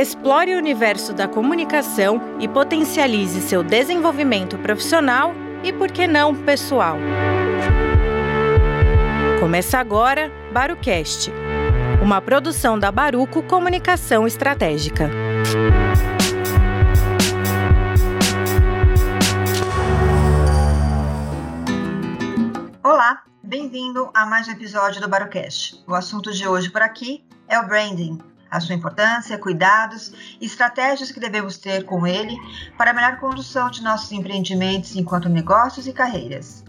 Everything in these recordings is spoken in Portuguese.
Explore o universo da comunicação e potencialize seu desenvolvimento profissional e, por que não, pessoal. Começa agora Barucast, uma produção da Baruco Comunicação Estratégica. Bem-vindo a mais um episódio do Barucast. O assunto de hoje por aqui é o branding, a sua importância, cuidados e estratégias que devemos ter com ele para a melhor condução de nossos empreendimentos enquanto negócios e carreiras.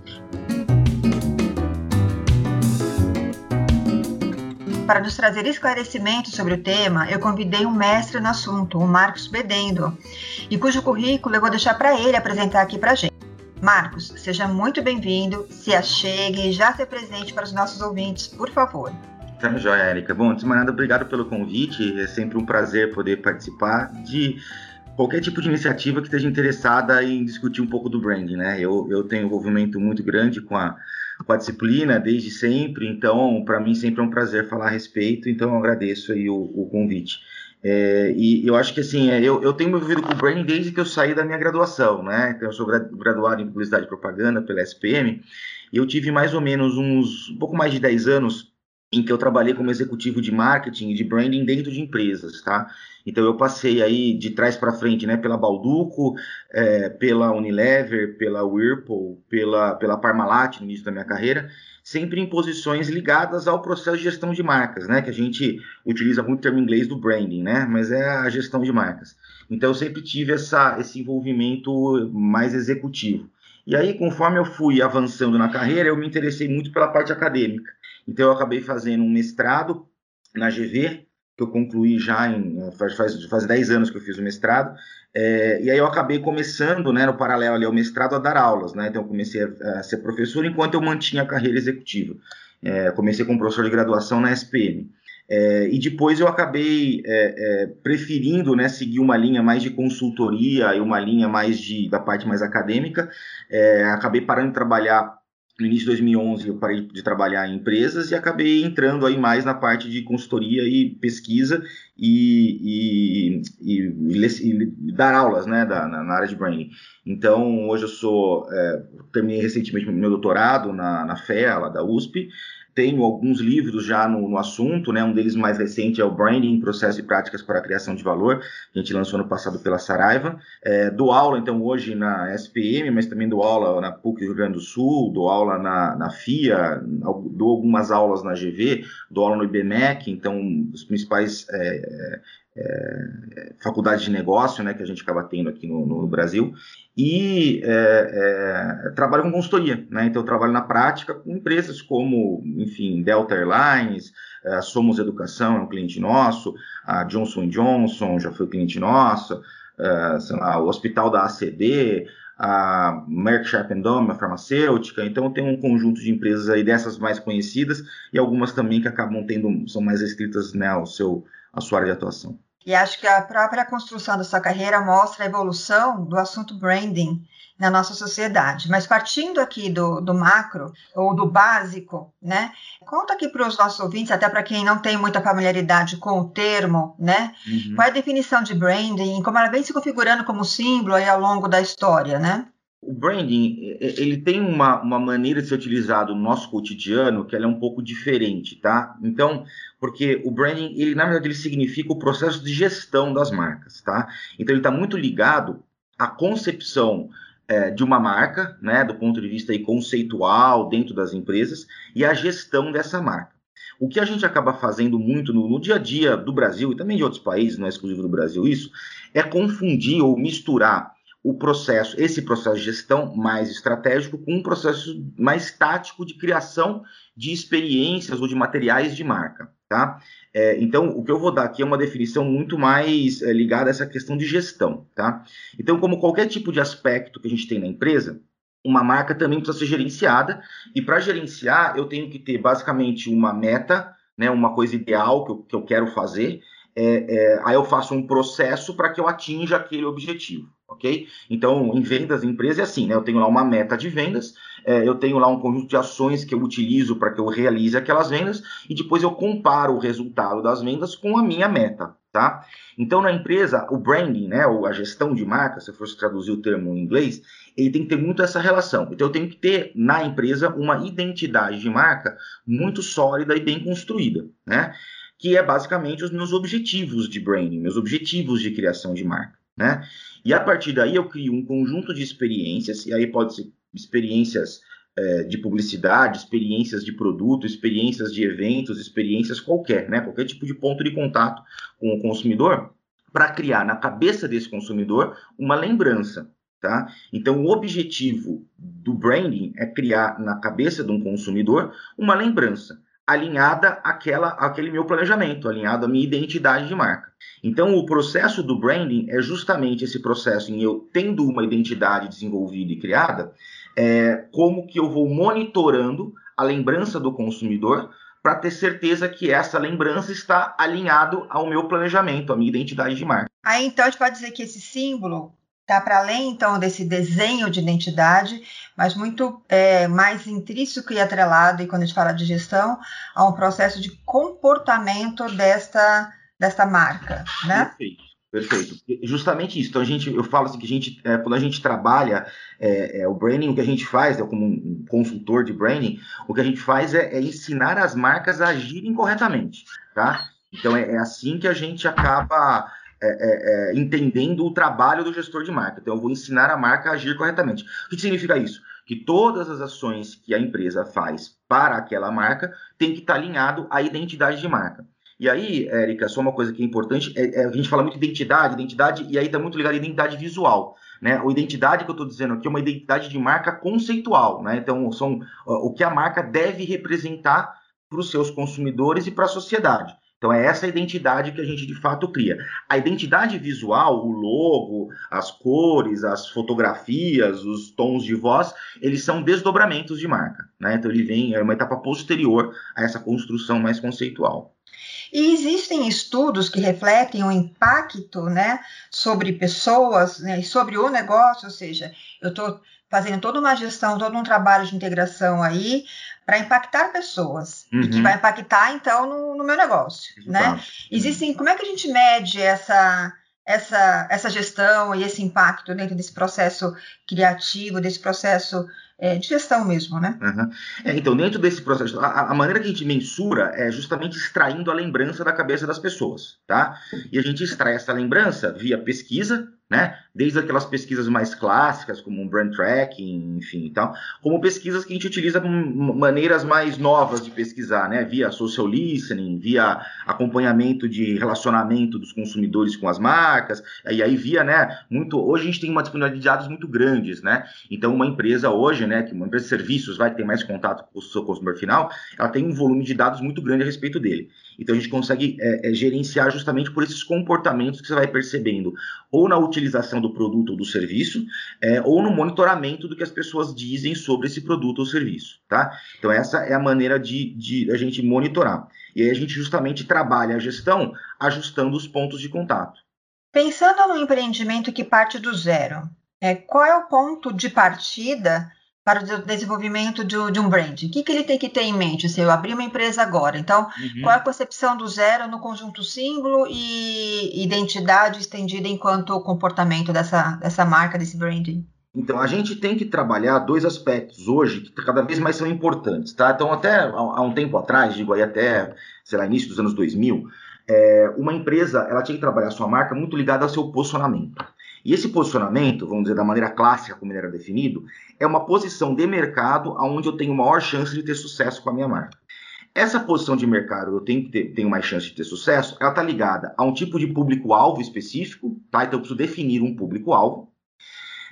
Para nos trazer esclarecimentos sobre o tema, eu convidei um mestre no assunto, o Marcos Bedendo, e cujo currículo eu vou deixar para ele apresentar aqui para a gente. Marcos, seja muito bem-vindo, se achegue e já se presente para os nossos ouvintes, por favor. Tá joia, Érica. Bom, antes de mais nada, obrigado pelo convite. É sempre um prazer poder participar de qualquer tipo de iniciativa que esteja interessada em discutir um pouco do branding, né? Eu, eu tenho envolvimento muito grande com a, com a disciplina desde sempre, então para mim sempre é um prazer falar a respeito, então eu agradeço aí o, o convite. É, e eu acho que assim, é, eu, eu tenho me envolvido com o branding desde que eu saí da minha graduação, né? Então eu sou graduado em publicidade e propaganda pela SPM, e eu tive mais ou menos uns um pouco mais de 10 anos em que eu trabalhei como executivo de marketing e de branding dentro de empresas, tá? Então eu passei aí de trás para frente, né, pela Balduco, é, pela Unilever, pela Whirlpool, pela, pela Parmalat no início da minha carreira, sempre em posições ligadas ao processo de gestão de marcas, né, que a gente utiliza muito o termo inglês do branding, né, mas é a gestão de marcas. Então eu sempre tive essa, esse envolvimento mais executivo. E aí, conforme eu fui avançando na carreira, eu me interessei muito pela parte acadêmica. Então eu acabei fazendo um mestrado na GV, que eu concluí já em faz, faz, faz 10 anos que eu fiz o mestrado, é, e aí eu acabei começando, né, no paralelo ali ao mestrado, a dar aulas, né, então eu comecei a, a ser professor enquanto eu mantinha a carreira executiva. É, comecei como professor de graduação na SPM. É, e depois eu acabei é, é, preferindo né, seguir uma linha mais de consultoria e uma linha mais de, da parte mais acadêmica. É, acabei parando de trabalhar no início de 2011 eu parei de trabalhar em empresas e acabei entrando aí mais na parte de consultoria e pesquisa e, e, e, e dar aulas né, da, na, na, área de branding. Então, hoje eu sou, é, terminei recentemente meu doutorado na, na FEA, lá da USP, tenho alguns livros já no, no, assunto, né? Um deles mais recente é o Branding, Processo e Práticas para a Criação de Valor, que a gente lançou no passado pela Saraiva. É, dou aula, então, hoje na SPM, mas também dou aula na PUC Rio Grande do Sul, dou aula na, na FIA, dou algumas aulas na GV, dou aula no IBMEC, então, os principais é, é, faculdades de negócio, né, que a gente acaba tendo aqui no, no Brasil, e é, é, trabalho com consultoria, né, então eu trabalho na prática com empresas como, enfim, Delta Airlines, a Somos Educação é um cliente nosso, a Johnson Johnson já foi cliente nosso, lá, o Hospital da ACD, a Merck Sharp Dome, a farmacêutica, então tem um conjunto de empresas aí dessas mais conhecidas e algumas também que acabam tendo, são mais restritas né, ao seu, à sua área de atuação. E acho que a própria construção da sua carreira mostra a evolução do assunto branding na nossa sociedade. Mas partindo aqui do, do macro, ou do básico, né? Conta aqui para os nossos ouvintes, até para quem não tem muita familiaridade com o termo, né? Uhum. Qual é a definição de branding e como ela vem se configurando como símbolo aí ao longo da história, né? O branding, ele tem uma, uma maneira de ser utilizado no nosso cotidiano que ela é um pouco diferente, tá? Então, porque o branding, ele na verdade ele significa o processo de gestão das marcas, tá? Então ele está muito ligado à concepção é, de uma marca, né, do ponto de vista aí, conceitual dentro das empresas e a gestão dessa marca. O que a gente acaba fazendo muito no, no dia a dia do Brasil e também de outros países, não é exclusivo do Brasil isso, é confundir ou misturar o processo, esse processo de gestão mais estratégico com um processo mais tático de criação de experiências ou de materiais de marca, tá? É, então, o que eu vou dar aqui é uma definição muito mais é, ligada a essa questão de gestão, tá? Então, como qualquer tipo de aspecto que a gente tem na empresa, uma marca também precisa ser gerenciada, e para gerenciar, eu tenho que ter basicamente uma meta, né, uma coisa ideal que eu, que eu quero fazer, é, é, aí eu faço um processo para que eu atinja aquele objetivo ok? Então, em vendas, em empresa é assim, né? Eu tenho lá uma meta de vendas, é, eu tenho lá um conjunto de ações que eu utilizo para que eu realize aquelas vendas e depois eu comparo o resultado das vendas com a minha meta, tá? Então, na empresa, o branding, né, ou a gestão de marca, se eu fosse traduzir o termo em inglês, ele tem que ter muito essa relação. Então, eu tenho que ter na empresa uma identidade de marca muito sólida e bem construída, né? Que é basicamente os meus objetivos de branding, meus objetivos de criação de marca, né? E a partir daí eu crio um conjunto de experiências, e aí pode ser experiências é, de publicidade, experiências de produto, experiências de eventos, experiências qualquer, né? Qualquer tipo de ponto de contato com o consumidor, para criar na cabeça desse consumidor uma lembrança. Tá? Então, o objetivo do branding é criar na cabeça de um consumidor uma lembrança alinhada àquela, àquele meu planejamento, alinhado à minha identidade de marca. Então, o processo do branding é justamente esse processo em eu tendo uma identidade desenvolvida e criada, é, como que eu vou monitorando a lembrança do consumidor para ter certeza que essa lembrança está alinhado ao meu planejamento, à minha identidade de marca. Aí então a gente pode dizer que esse símbolo está para além então desse desenho de identidade, mas muito é, mais intrínseco e atrelado, e quando a gente fala de gestão, a um processo de comportamento desta, desta marca, né? Perfeito. Perfeito. Justamente isso. Então a gente, eu falo assim que a gente, é, quando a gente trabalha é, é, o branding, o que a gente faz, é como um consultor de branding, o que a gente faz é, é ensinar as marcas a agirem corretamente, tá? Então é, é assim que a gente acaba é, entendendo o trabalho do gestor de marca. Então eu vou ensinar a marca a agir corretamente. O que significa isso? Que todas as ações que a empresa faz para aquela marca tem que estar alinhado à identidade de marca. E aí, Érica, só uma coisa que é importante, é, é, a gente fala muito de identidade, identidade, e aí está muito ligado à identidade visual. Né? O identidade que eu estou dizendo aqui é uma identidade de marca conceitual. Né? Então, são o que a marca deve representar para os seus consumidores e para a sociedade. Então, é essa identidade que a gente de fato cria. A identidade visual, o logo, as cores, as fotografias, os tons de voz, eles são desdobramentos de marca. Né? Então, ele vem, é uma etapa posterior a essa construção mais conceitual. E existem estudos que refletem o impacto né, sobre pessoas né, sobre o negócio, ou seja, eu estou fazendo toda uma gestão, todo um trabalho de integração aí para impactar pessoas uhum. e que uhum. vai impactar então no, no meu negócio, né? Existem, como é que a gente mede essa essa essa gestão e esse impacto dentro desse processo criativo, desse processo é, de gestão mesmo, né? Uhum. É, então, dentro desse processo, a, a, maneira que a gente mensura é justamente extraindo a lembrança da cabeça das pessoas, tá? E a gente extrai essa lembrança via pesquisa, né? Desde aquelas pesquisas mais clássicas, como brand tracking, enfim e tal, como pesquisas que a gente utiliza maneiras mais novas de pesquisar, né? Via social listening, via acompanhamento de relacionamento dos consumidores com as marcas, e aí via, né? Muito, hoje a gente tem uma disponibilidade de dados muito grandes, né? Então, uma empresa hoje, né? Que uma empresa de serviços vai ter mais contato com o seu consumidor final, ela tem um volume de dados muito grande a respeito dele. Então, a gente consegue é, é, gerenciar justamente por esses comportamentos que você vai percebendo, ou na utilização do produto ou do serviço, é, ou no monitoramento do que as pessoas dizem sobre esse produto ou serviço, tá? Então essa é a maneira de, de a gente monitorar. E aí a gente justamente trabalha a gestão ajustando os pontos de contato. Pensando no empreendimento que parte do zero, é, qual é o ponto de partida para o desenvolvimento de, de um brand? O que, que, ele tem que ter em mente? Se eu abrir uma empresa agora, então, uhum. qual é a concepção do zero no conjunto símbolo e identidade estendida enquanto comportamento dessa, dessa marca, desse branding? Então, a gente tem que trabalhar dois aspectos hoje que cada vez mais são importantes, tá? Então, até há um tempo atrás, digo aí até, sei lá, início dos anos 2000, é, uma empresa, ela tinha que trabalhar a sua marca muito ligada ao seu posicionamento. E esse posicionamento, vamos dizer da maneira clássica como ele era definido, é uma posição de mercado onde eu tenho maior chance de ter sucesso com a minha marca. Essa posição de mercado, eu tenho, ter, tenho mais chance de ter sucesso, ela está ligada a um tipo de público-alvo específico, tá? Então eu preciso definir um público-alvo.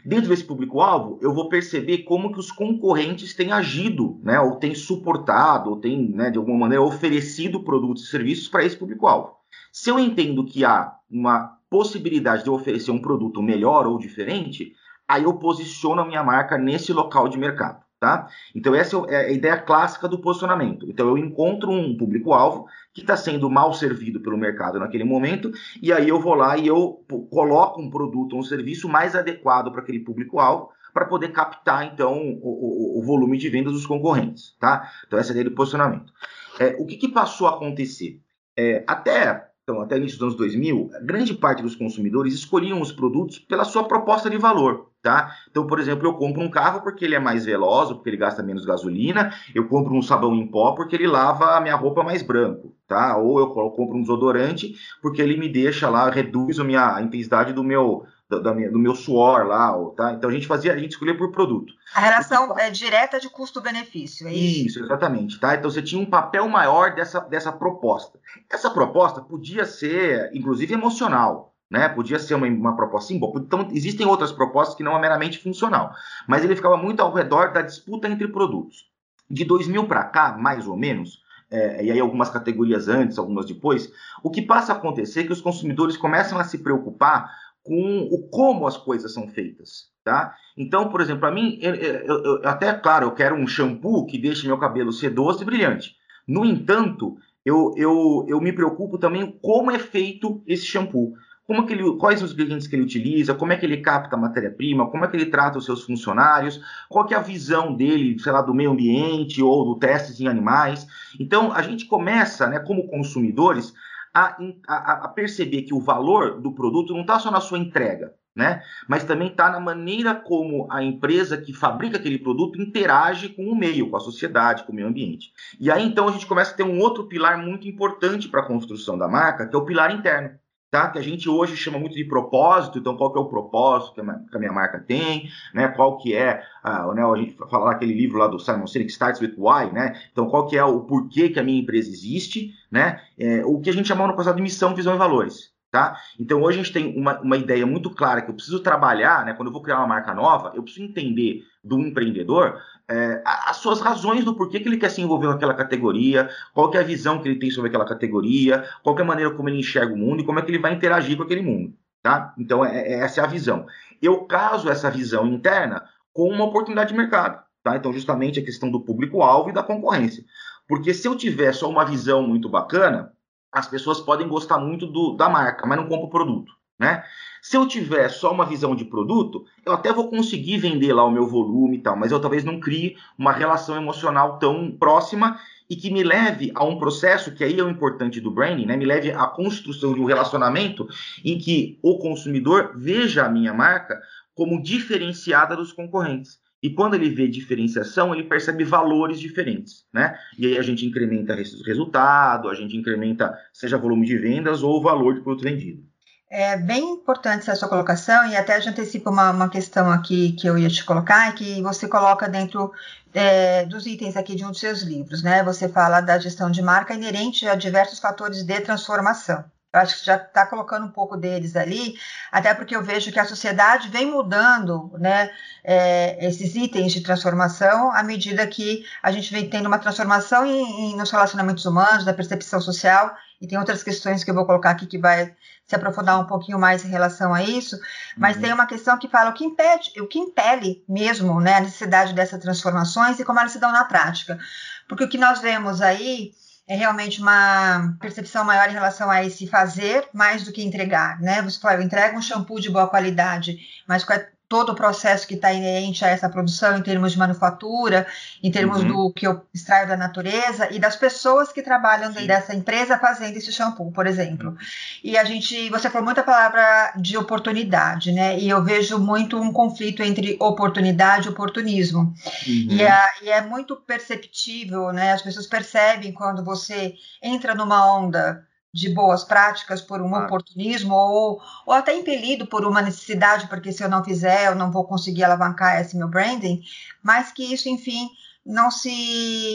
Dentro desse público-alvo, eu vou perceber como que os concorrentes têm agido, né? Ou têm suportado, ou têm, né, de alguma maneira, oferecido produtos e serviços para esse público-alvo. Se eu entendo que há uma possibilidade de eu oferecer um produto melhor ou diferente, aí eu posiciono a minha marca nesse local de mercado. Tá? Então, essa é a ideia clássica do posicionamento. Então, eu encontro um público-alvo que está sendo mal servido pelo mercado naquele momento, e aí eu vou lá e eu coloco um produto ou um serviço mais adequado para aquele público-alvo, para poder captar, então, o, o, o, volume de vendas dos concorrentes, tá? Então, essa é a ideia do posicionamento. É, o que, que, passou a acontecer? É, até, então, até início dos anos 2000, grande parte dos consumidores escolhiam os produtos pela sua proposta de valor, tá? Então, por exemplo, eu compro um carro porque ele é mais veloz, porque ele gasta menos gasolina, eu compro um sabão em pó porque ele lava a minha roupa mais branco, tá? Ou eu compro um desodorante porque ele me deixa lá, reduz a, minha, a intensidade do meu do, da minha, do meu suor lá, tá? Então a gente fazia, a gente escolhia por produto. A relação é direta de custo-benefício, é isso? Isso, exatamente, tá? Então você tinha um papel maior dessa, dessa proposta. Essa proposta podia ser, inclusive, emocional, né? Podia ser uma, uma proposta simbólica. Então, existem outras propostas que não é meramente funcional, mas ele ficava muito ao redor da disputa entre produtos. De 2000 para cá, mais ou menos, é, e aí algumas categorias antes, algumas depois, o que passa a acontecer é que os consumidores começam a se preocupar com o como as coisas são feitas, tá? Então, por exemplo, para mim, eu, eu, eu, até claro, eu quero um shampoo que deixe meu cabelo sedoso e brilhante. No entanto, eu, eu, eu me preocupo também como é feito esse shampoo. Como que ele, quais os ingredientes que ele utiliza, como é que ele capta a matéria-prima, como é que ele trata os seus funcionários, qual é a visão dele, sei lá, do meio ambiente ou do testes em animais. Então, a gente começa, né, como consumidores, a, a, a perceber que o valor do produto não está só na sua entrega, né? Mas também está na maneira como a empresa que fabrica aquele produto interage com o meio, com a sociedade, com o meio ambiente. E aí então a gente começa a ter um outro pilar muito importante para a construção da marca, que é o pilar interno tá? Que a gente hoje chama muito de propósito, então qual que é o propósito que a minha marca tem, né? Qual que é, uh, né, a gente fala aquele livro lá do Simon Sinek, Starts with Why, né? Então qual que é o porquê que a minha empresa existe, né? É, o que a gente chamou no passado de missão, visão e valores. Tá? Então hoje a gente tem uma, uma ideia muito clara que eu preciso trabalhar, né? Quando eu vou criar uma marca nova, eu preciso entender do empreendedor é, as suas razões do porquê que ele quer se envolver com aquela categoria, qual é a visão que ele tem sobre aquela categoria, qual é a maneira como ele enxerga o mundo e como é que ele vai interagir com aquele mundo. Tá? Então é, é, essa é a visão. Eu caso essa visão interna com uma oportunidade de mercado. Tá? Então justamente a questão do público-alvo e da concorrência. Porque se eu tiver só uma visão muito bacana, as pessoas podem gostar muito do, da marca, mas não compram o produto. Né? Se eu tiver só uma visão de produto, eu até vou conseguir vender lá o meu volume e tal, mas eu talvez não crie uma relação emocional tão próxima e que me leve a um processo que aí é o importante do branding, né? Me leve à construção de um relacionamento em que o consumidor veja a minha marca como diferenciada dos concorrentes. E quando ele vê diferenciação, ele percebe valores diferentes, né? E aí a gente incrementa resultado, a gente incrementa seja volume de vendas ou valor de produto vendido. É bem importante essa sua colocação, e até já antecipo uma, uma questão aqui que eu ia te colocar, é que você coloca dentro é, dos itens aqui de um dos seus livros, né? Você fala da gestão de marca inerente a diversos fatores de transformação. Eu acho que já está colocando um pouco deles ali, até porque eu vejo que a sociedade vem mudando né, é, esses itens de transformação à medida que a gente vem tendo uma transformação em, em, nos relacionamentos humanos, da percepção social, e tem outras questões que eu vou colocar aqui que vai se aprofundar um pouquinho mais em relação a isso, mas uhum. tem uma questão que fala o que impede, o que impele mesmo né, a necessidade dessas transformações e como elas se dão na prática. Porque o que nós vemos aí é realmente uma percepção maior em relação a esse fazer mais do que entregar, né? Você fala, eu entrego um shampoo de boa qualidade, mas é todo o processo que está inerente a essa produção em termos de manufatura, em termos uhum. do que eu extraio da natureza e das pessoas que trabalham dentro dessa empresa fazendo esse shampoo, por exemplo. Uhum. E a gente, você falou muita palavra de oportunidade, né? E eu vejo muito um conflito entre oportunidade e oportunismo. Uhum. E, é, e é muito perceptível, né? As pessoas percebem quando você entra numa onda de boas práticas por um oportunismo ou, ou até impelido por uma necessidade, porque se eu não fizer, eu não vou conseguir alavancar esse meu branding, mas que isso, enfim, não se.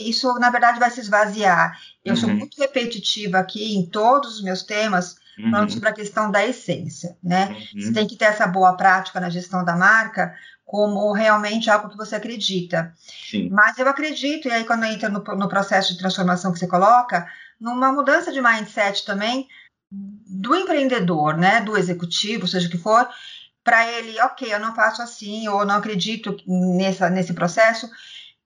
Isso, na verdade, vai se esvaziar. Eu uhum. sou muito repetitiva aqui em todos os meus temas, uhum. falando sobre a questão da essência, né? Uhum. Você tem que ter essa boa prática na gestão da marca como realmente algo que você acredita. Sim. Mas eu acredito, e aí quando entra no, no processo de transformação que você coloca, numa mudança de mindset também do empreendedor, né, do executivo, seja o que for, para ele, ok, eu não faço assim, ou não acredito nessa, nesse processo.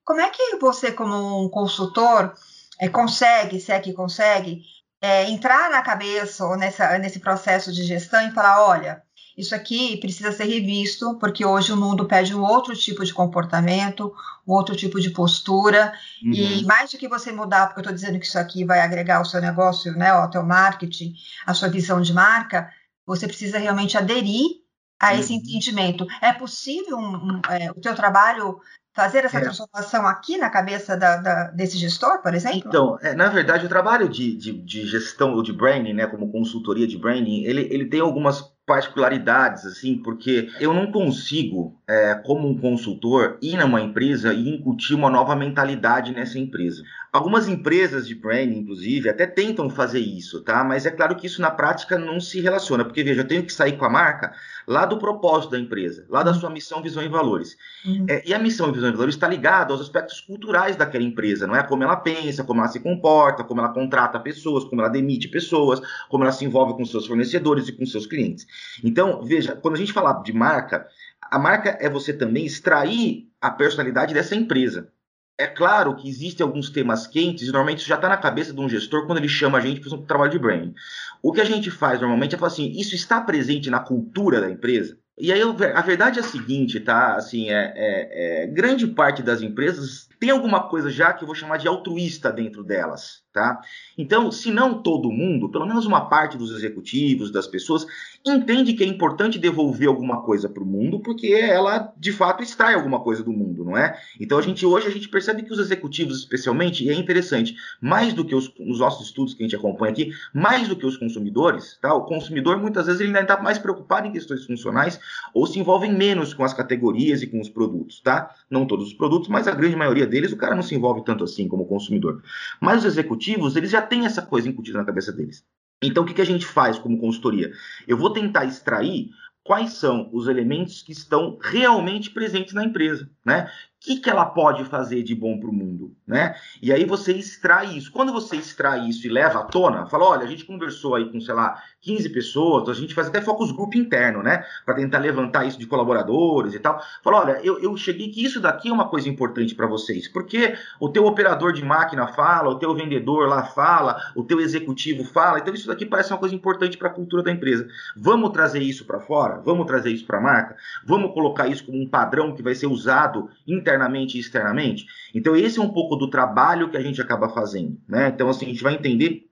Como é que você, como um consultor, é, consegue, se é que consegue, é, entrar na cabeça ou nessa, nesse processo de gestão e falar, olha, isso aqui precisa ser revisto, porque hoje o mundo pede um outro tipo de comportamento, um outro tipo de postura, uhum. e mais do que você mudar, porque eu estou dizendo que isso aqui vai agregar ao seu negócio, né, ao teu marketing, a sua visão de marca, você precisa realmente aderir a esse uhum. entendimento. É possível um, um, é, o teu trabalho fazer essa é. transformação aqui na cabeça da, da, desse gestor, por exemplo? Então, é, na verdade, o trabalho de, de, de, gestão ou de branding, né, como consultoria de branding, ele, ele tem algumas particularidades, assim, porque eu não consigo, é, como um consultor, ir numa empresa e incutir uma nova mentalidade nessa empresa. Algumas empresas de branding, inclusive, até tentam fazer isso, tá? Mas é claro que isso na prática não se relaciona, porque veja, eu tenho que sair com a marca lá do propósito da empresa, lá da uhum. sua missão, visão e valores. Uhum. É, e a missão, visão e valores está ligada aos aspectos culturais daquela empresa, não é? Como ela pensa, como ela se comporta, como ela contrata pessoas, como ela demite pessoas, como ela se envolve com seus fornecedores e com seus clientes. Então, veja, quando a gente fala de marca, a marca é você também extrair a personalidade dessa empresa. É claro que existem alguns temas quentes, e normalmente isso já está na cabeça de um gestor quando ele chama a gente para um trabalho de branding. O que a gente faz normalmente é falar assim: isso está presente na cultura da empresa? E aí a verdade é a seguinte, tá? Assim, é, é, é grande parte das empresas tem alguma coisa já que eu vou chamar de altruísta dentro delas, tá? Então, se não todo mundo, pelo menos uma parte dos executivos, das pessoas, entende que é importante devolver alguma coisa para o mundo, porque ela, de fato, extrai alguma coisa do mundo, não é? Então, a gente hoje a gente percebe que os executivos, especialmente, e é interessante, mais do que os, os nossos estudos que a gente acompanha aqui, mais do que os consumidores, tá? O consumidor, muitas vezes, ele ainda está mais preocupado em questões funcionais ou se envolvem menos com as categorias e com os produtos, tá? Não todos os produtos, mas a grande maioria deles, o cara não se envolve tanto assim como consumidor. Mas os executivos, eles já têm essa coisa incutida na cabeça deles. Então, o que, que a gente faz como consultoria? Eu vou tentar extrair quais são os elementos que estão realmente presentes na empresa, né? Que, que ela pode fazer de bom para o mundo, né? E aí você extrai isso. Quando você extrai isso e leva à tona, fala, olha, a gente conversou aí com, sei lá, 15 pessoas, a gente faz até focus group interno, né? Para tentar levantar isso de colaboradores e tal. Fala, olha, eu, eu cheguei que isso daqui é uma coisa importante para vocês, porque o teu operador de máquina fala, o teu vendedor lá fala, o teu executivo fala, então isso daqui parece uma coisa importante para a cultura da empresa. Vamos trazer isso para fora? Vamos trazer isso para a marca? Vamos colocar isso como um padrão que vai ser usado internamente e externamente? Então esse é um pouco do trabalho que a gente acaba fazendo, né? Então assim, a gente vai entender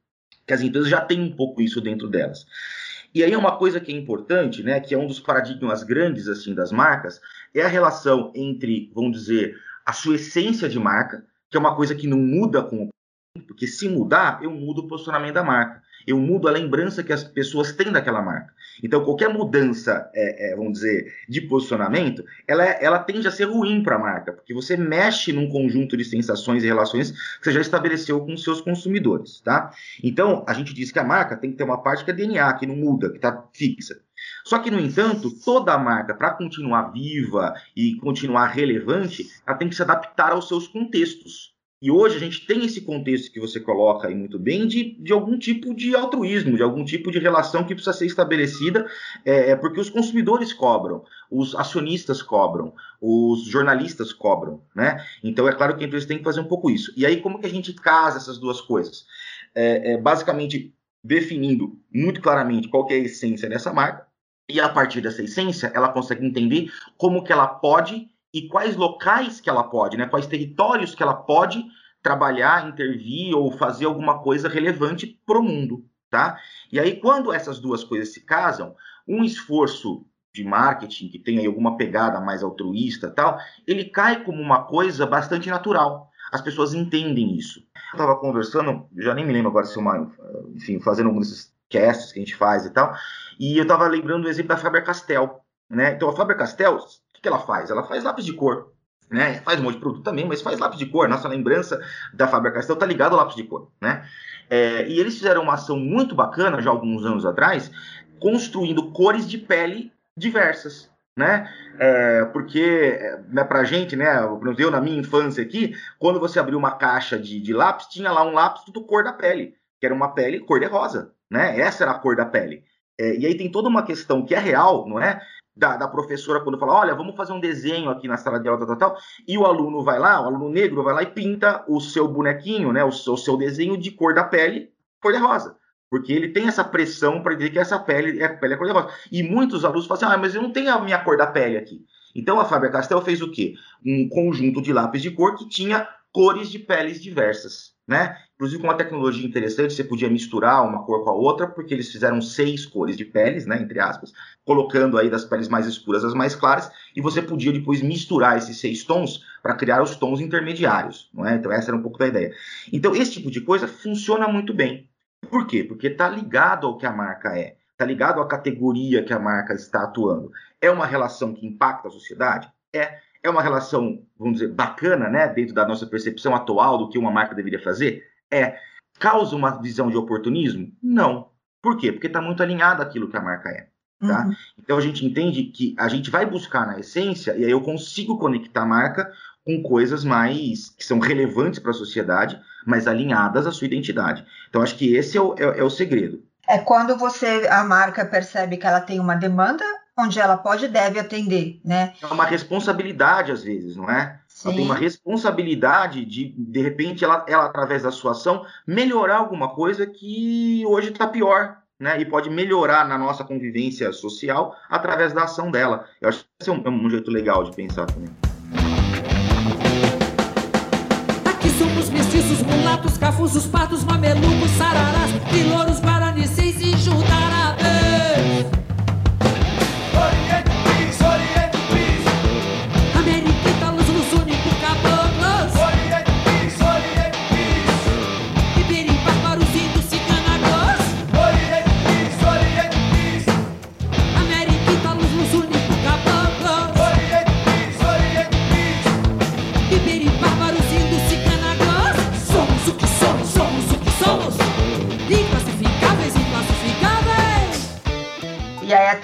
que as empresas já têm um pouco isso dentro delas. E aí uma coisa que é importante, né, que é um dos paradigmas grandes assim das marcas, é a relação entre, vamos dizer, a sua essência de marca, que é uma coisa que não muda com o porque se mudar, eu mudo o posicionamento da marca eu mudo a lembrança que as pessoas têm daquela marca. Então, qualquer mudança, é, é, vamos dizer, de posicionamento, ela, ela tende a ser ruim para a marca, porque você mexe num conjunto de sensações e relações que você já estabeleceu com os seus consumidores, tá? Então, a gente diz que a marca tem que ter uma parte que é DNA, que não muda, que está fixa. Só que, no entanto, toda a marca, para continuar viva e continuar relevante, ela tem que se adaptar aos seus contextos. E hoje a gente tem esse contexto que você coloca aí muito bem de, de algum tipo de altruísmo, de algum tipo de relação que precisa ser estabelecida, é, é, porque os consumidores cobram, os acionistas cobram, os jornalistas cobram, né? Então é claro que a empresa tem que fazer um pouco isso. E aí como que a gente casa essas duas coisas? É, é basicamente definindo muito claramente qual é a essência dessa marca, e a partir dessa essência ela consegue entender como que ela pode e quais locais que ela pode, né? Quais territórios que ela pode trabalhar, intervir ou fazer alguma coisa relevante para o mundo, tá? E aí quando essas duas coisas se casam, um esforço de marketing que tem aí alguma pegada mais altruísta, tal, ele cai como uma coisa bastante natural. As pessoas entendem isso. Eu estava conversando, já nem me lembro agora se uma, enfim, fazendo um desses casts que a gente faz e tal, e eu estava lembrando o exemplo da Faber-Castell, né? Então a Faber-Castell que ela faz? Ela faz lápis de cor. Né? Faz um monte de produto também, mas faz lápis de cor. Nossa lembrança da Faber-Castell está ligada ao lápis de cor. Né? É, e eles fizeram uma ação muito bacana, já alguns anos atrás, construindo cores de pele diversas. Né? É, porque né, pra gente, né, eu na minha infância aqui, quando você abriu uma caixa de, de lápis, tinha lá um lápis tudo cor da pele, que era uma pele cor de rosa, né? Essa era a cor da pele. É, e aí tem toda uma questão que é real, não é? Da, da, professora quando fala, olha, vamos fazer um desenho aqui na sala de aula, tal, tal, tal, e o aluno vai lá, o aluno negro vai lá e pinta o seu bonequinho, né, o seu, o seu desenho de cor da pele, cor de rosa. porque ele tem essa pressão para dizer que essa pele é pele é cor de rosa. E muitos alunos falam assim: ah, mas eu não tenho a minha cor da pele aqui. Então a Faber Castell fez o quê? Um conjunto de lápis de cor que tinha cores de peles diversas, né? Inclusive com uma tecnologia interessante, você podia misturar uma cor com a outra, porque eles fizeram seis cores de peles, né, entre aspas, colocando aí das peles mais escuras às mais claras, e você podia depois misturar esses seis tons para criar os tons intermediários, não é? Então essa era um pouco da ideia. Então esse tipo de coisa funciona muito bem. Por quê? Porque está ligado ao que a marca é, está ligado à categoria que a marca está atuando. É uma relação que impacta a sociedade? É. É uma relação, vamos dizer, bacana, né, dentro da nossa percepção atual do que uma marca deveria fazer? É. Causa uma visão de oportunismo? Não. Por quê? Porque está muito alinhado àquilo que a marca é. Tá? Uhum. Então a gente entende que a gente vai buscar na essência, e aí eu consigo conectar a marca com coisas mais que são relevantes para a sociedade, mas alinhadas à sua identidade. Então, acho que esse é o, é, é o segredo. É quando você, a marca percebe que ela tem uma demanda onde ela pode e deve atender, né? É uma responsabilidade, às vezes, não é? Sim. Ela tem uma responsabilidade de, de repente, ela, ela, através da sua ação, melhorar alguma coisa que hoje está pior, né? E pode melhorar na nossa convivência social através da ação dela. Eu acho que esse é um, é um jeito legal de pensar também. somos mestiços, mulatos, cafusos, patos, mamelucos, sararás, pilouros, e juntarabês.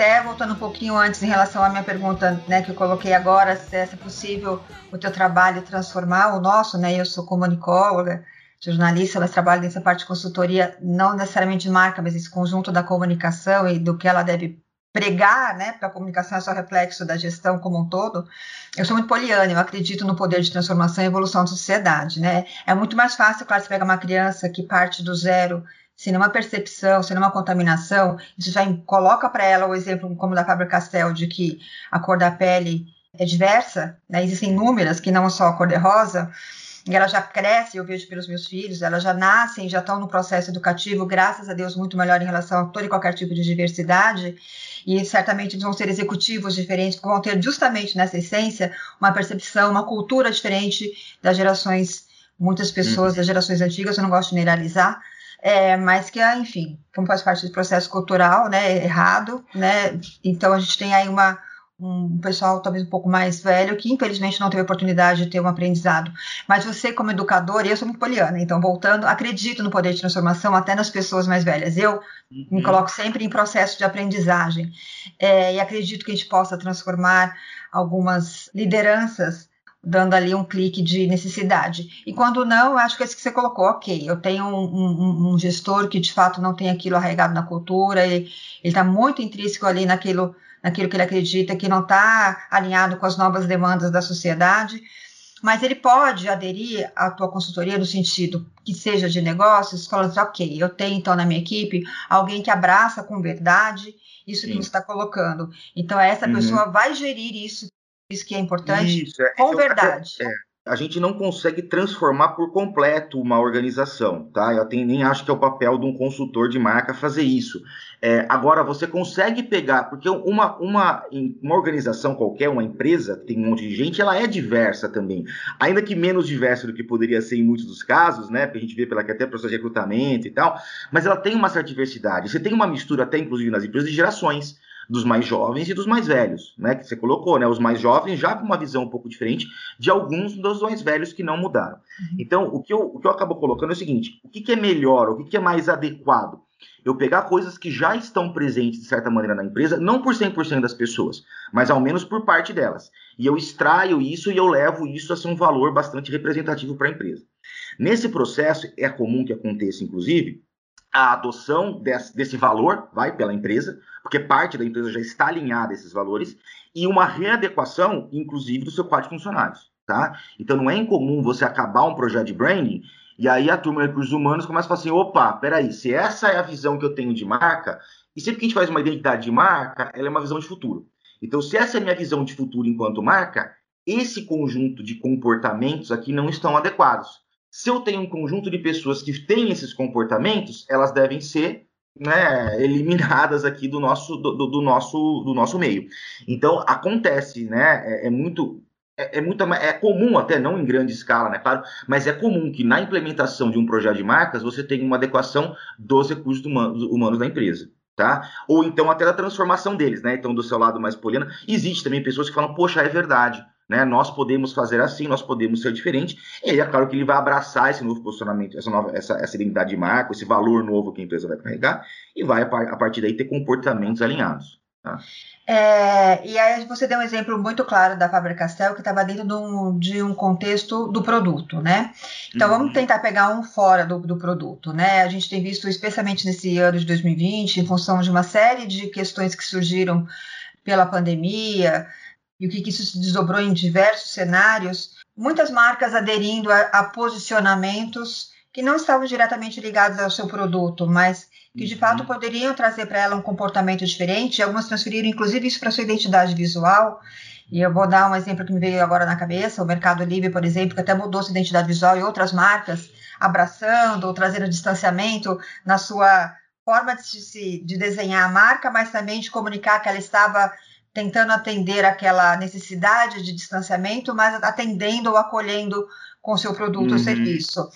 Até voltando um pouquinho antes em relação à minha pergunta, né, que eu coloquei agora, se é possível o teu trabalho transformar o nosso, né? Eu sou comunicóloga, jornalista, mas trabalho nessa parte de consultoria, não necessariamente de marca, mas esse conjunto da comunicação e do que ela deve pregar, né? Porque a comunicação é só reflexo da gestão como um todo. Eu sou muito poliana, eu acredito no poder de transformação e evolução da sociedade, né? É muito mais fácil, claro, você pega uma criança que parte do zero se numa percepção, se numa contaminação, isso já coloca para ela o exemplo como da Faber Castell de que a cor da pele é diversa, né? existem inúmeras que não só a cor de rosa, e ela já cresce, eu vejo pelos meus filhos, elas já nascem, já estão no processo educativo, graças a Deus, muito melhor em relação a todo e qualquer tipo de diversidade, e certamente eles vão ser executivos diferentes, vão ter justamente nessa essência uma percepção, uma cultura diferente das gerações, muitas pessoas hum. das gerações antigas, eu não gosto de generalizar, é, mas que, enfim, como faz parte do processo cultural, né, errado, né, então a gente tem aí uma, um pessoal talvez um pouco mais velho que infelizmente não teve oportunidade de ter um aprendizado. Mas você como educador, e eu sou muito poliana, então voltando, acredito no poder de transformação até nas pessoas mais velhas. Eu uhum. me coloco sempre em processo de aprendizagem é, e acredito que a gente possa transformar algumas lideranças dando ali um clique de necessidade. E quando não, acho que é isso que você colocou, ok, eu tenho um, um, um gestor que de fato não tem aquilo arraigado na cultura, ele está muito intrínseco ali naquilo, naquilo que ele acredita, que não está alinhado com as novas demandas da sociedade, mas ele pode aderir à tua consultoria no sentido que seja de negócios, falando assim, ok, eu tenho então na minha equipe alguém que abraça com verdade isso Sim. que você está colocando. Então, essa uhum. pessoa vai gerir isso isso que é importante, Isso, é, com verdade. É, a gente não consegue transformar por completo uma organização, tá? Eu tenho, nem acho que é o papel de um consultor de marca fazer isso. É, agora, você consegue pegar, porque uma, uma, uma organização qualquer, uma empresa que tem um monte de gente, ela é diversa também. Ainda que menos diversa do que poderia ser em muitos dos casos, né? Porque a gente vê pela que até processo de recrutamento e tal, mas ela tem uma certa diversidade. Você tem uma mistura até, inclusive, nas empresas de gerações dos mais jovens e dos mais velhos, né? Que você colocou, né? Os mais jovens já com uma visão um pouco diferente de alguns dos mais velhos que não mudaram. Uhum. Então, o que, eu, o que eu acabo colocando é o seguinte: o que, que é melhor, o que, que é mais adequado? Eu pegar coisas que já estão presentes, de certa maneira, na empresa, não por 100% das pessoas, mas ao menos por parte delas. E eu extraio isso e eu levo isso a ser um valor bastante representativo para a empresa. Nesse processo, é comum que aconteça, inclusive, a adoção desse, desse, valor, vai pela empresa, porque parte da empresa já está alinhada a esses valores, e uma readequação, inclusive, do seu quadro de funcionários. Tá? Então não é incomum você acabar um projeto de branding E aí a turma de recursos humanos começa a falar assim: opa, peraí, se essa é a visão que eu tenho de marca, e sempre que a gente faz uma identidade de marca, ela é uma visão de futuro. Então, se essa é a minha visão de futuro enquanto marca, esse conjunto de comportamentos aqui não estão adequados. Se eu tenho um conjunto de pessoas que têm esses comportamentos, elas devem ser né, eliminadas aqui do nosso, do, do, nosso, do nosso meio. Então, acontece, né, é, é muito é, é, muito, é comum, até não em grande escala, né, claro, mas é comum que na implementação de um projeto de marcas você tenha uma adequação dos recursos humanos, humanos da empresa. Tá? Ou então até da transformação deles, né? Então, do seu lado mais poliana, existe também pessoas que falam, poxa, é verdade, né? Nós podemos fazer assim, nós podemos ser diferente. E aí é claro que ele vai abraçar esse novo posicionamento, essa, nova, essa, essa identidade de marca, esse valor novo que a empresa vai carregar, e vai, a partir daí, ter comportamentos alinhados. Tá? É, e aí você deu um exemplo muito claro da Faber Castell que estava dentro de um, de um, contexto do produto, né? Então uhum. vamos tentar pegar um fora do, do, produto, né? A gente tem visto, especialmente nesse ano de 2020, em função de uma série de questões que surgiram pela pandemia e o que, que isso se desdobrou em diversos cenários, muitas marcas aderindo a, a posicionamentos que não estavam diretamente ligados ao seu produto, mas que de fato uhum. poderiam trazer para ela um comportamento diferente. Algumas transferiram, inclusive, isso para sua identidade visual. E eu vou dar um exemplo que me veio agora na cabeça: o Mercado Livre, por exemplo, que até mudou sua identidade visual e outras marcas abraçando ou trazendo distanciamento na sua forma de, se, de desenhar a marca, mas também de comunicar que ela estava tentando atender aquela necessidade de distanciamento, mas atendendo ou acolhendo com seu produto uhum. ou serviço.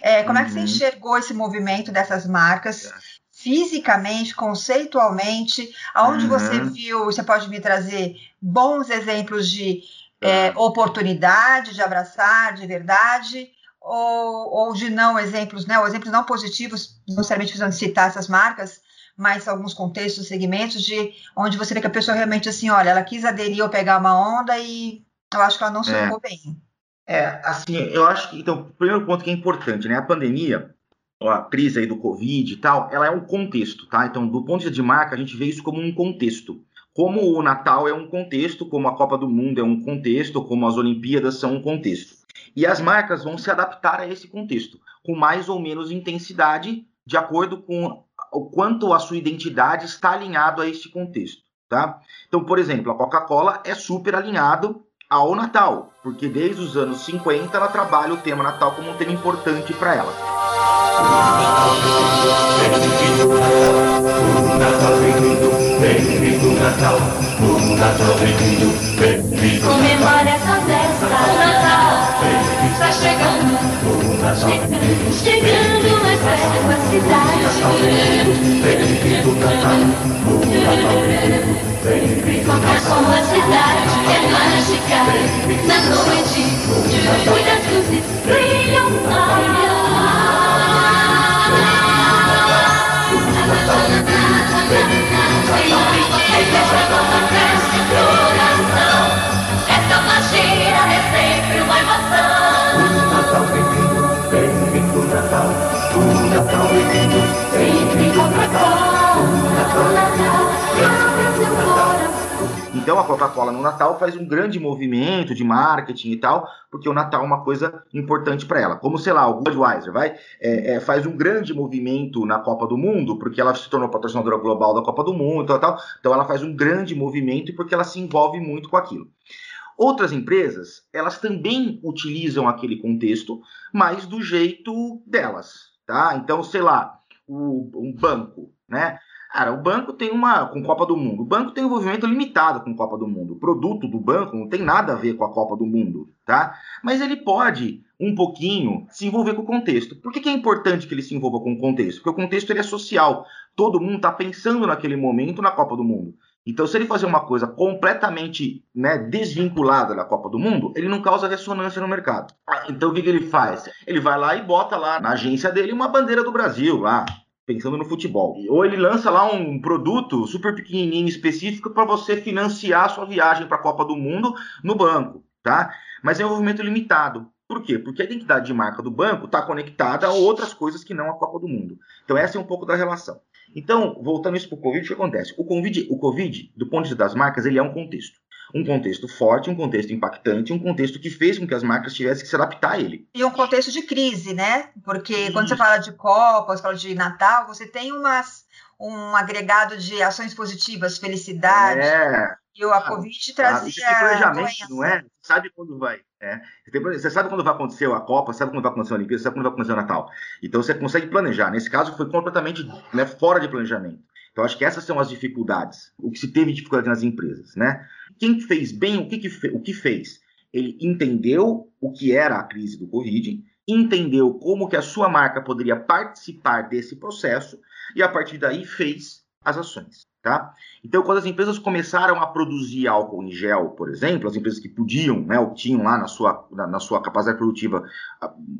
É, como uhum. é que você uhum. enxergou esse movimento dessas marcas? É fisicamente, conceitualmente, aonde uhum. você viu, você pode me trazer bons exemplos de é, oportunidade, de abraçar de verdade, ou, ou de não exemplos, né, ou exemplos não positivos, não necessariamente precisando citar essas marcas, mas alguns contextos, segmentos de onde você vê que a pessoa realmente assim, olha, ela quis aderir ou pegar uma onda e eu acho que ela não se é. bem. É, assim, eu acho que, então, o primeiro ponto que é importante, né, a pandemia, a crise aí do Covid e tal, ela é um contexto, tá? Então, do ponto de vista de marca, a gente vê isso como um contexto. Como o Natal é um contexto, como a Copa do Mundo é um contexto, como as Olimpíadas são um contexto. E as marcas vão se adaptar a esse contexto, com mais ou menos intensidade, de acordo com o quanto a sua identidade está alinhado a este contexto, tá? Então, por exemplo, a Coca-Cola é super alinhado ao Natal, porque desde os anos 50 ela trabalha o tema Natal como um tema importante para ela. Comemora essa está chegando, chegando mais perto da cidade. Como a cidade é mágica, na noite de muitas luzes brilham, brilham. Essa Natal. Natal coração. Então a Coca-Cola no Natal faz um grande movimento de marketing e tal, porque o Natal é uma coisa importante para ela. Como, sei lá, o Budweiser vai, é, é, faz um grande movimento na Copa do Mundo, porque ela se tornou patrocinadora global da Copa do Mundo e tal, tal. Então ela faz um grande movimento porque ela se envolve muito com aquilo. Outras empresas, elas também utilizam aquele contexto, mas do jeito delas, tá? Então, sei lá, o, um banco, né? Cara, o banco tem uma. com Copa do Mundo. O banco tem um envolvimento limitado com Copa do Mundo. O produto do banco não tem nada a ver com a Copa do Mundo, tá? Mas ele pode, um pouquinho, se envolver com o contexto. Por que, que é importante que ele se envolva com o contexto? Porque o contexto ele é social. Todo mundo está pensando naquele momento na Copa do Mundo. Então, se ele fazer uma coisa completamente né, desvinculada da Copa do Mundo, ele não causa ressonância no mercado. Então, o que, que ele faz? Ele vai lá e bota lá na agência dele uma bandeira do Brasil lá pensando no futebol. Ou ele lança lá um produto super pequenininho específico para você financiar a sua viagem para a Copa do Mundo no banco, tá? Mas é um movimento limitado. Por quê? Porque a identidade de marca do banco está conectada a outras coisas que não a Copa do Mundo. Então essa é um pouco da relação. Então, voltando isso para o Covid, o que acontece? O COVID, o COVID, do ponto de vista das marcas, ele é um contexto. Um contexto forte, um contexto impactante, um contexto que fez com que as marcas tivessem que se adaptar a ele. E um contexto de crise, né? Porque quando você fala de Copa, você fala de Natal, você tem umas, um agregado de ações positivas, felicidade. É. E a Covid trazia. Você tem planejamento, não é? Você sabe quando vai. É. Você sabe quando vai acontecer a Copa, sabe quando vai acontecer a Olimpíada, sabe quando vai acontecer o Natal. Então você consegue planejar. Nesse caso, foi completamente né, fora de planejamento. Então acho que essas são as dificuldades. O que se teve dificuldade nas empresas, né? Quem fez bem, o que, que fe- o que fez? Ele entendeu o que era a crise do Covid, entendeu como que a sua marca poderia participar desse processo e a partir daí fez as ações, tá? Então, quando as empresas começaram a produzir álcool em gel, por exemplo, as empresas que podiam, né, ou tinham lá na sua, na, na sua capacidade produtiva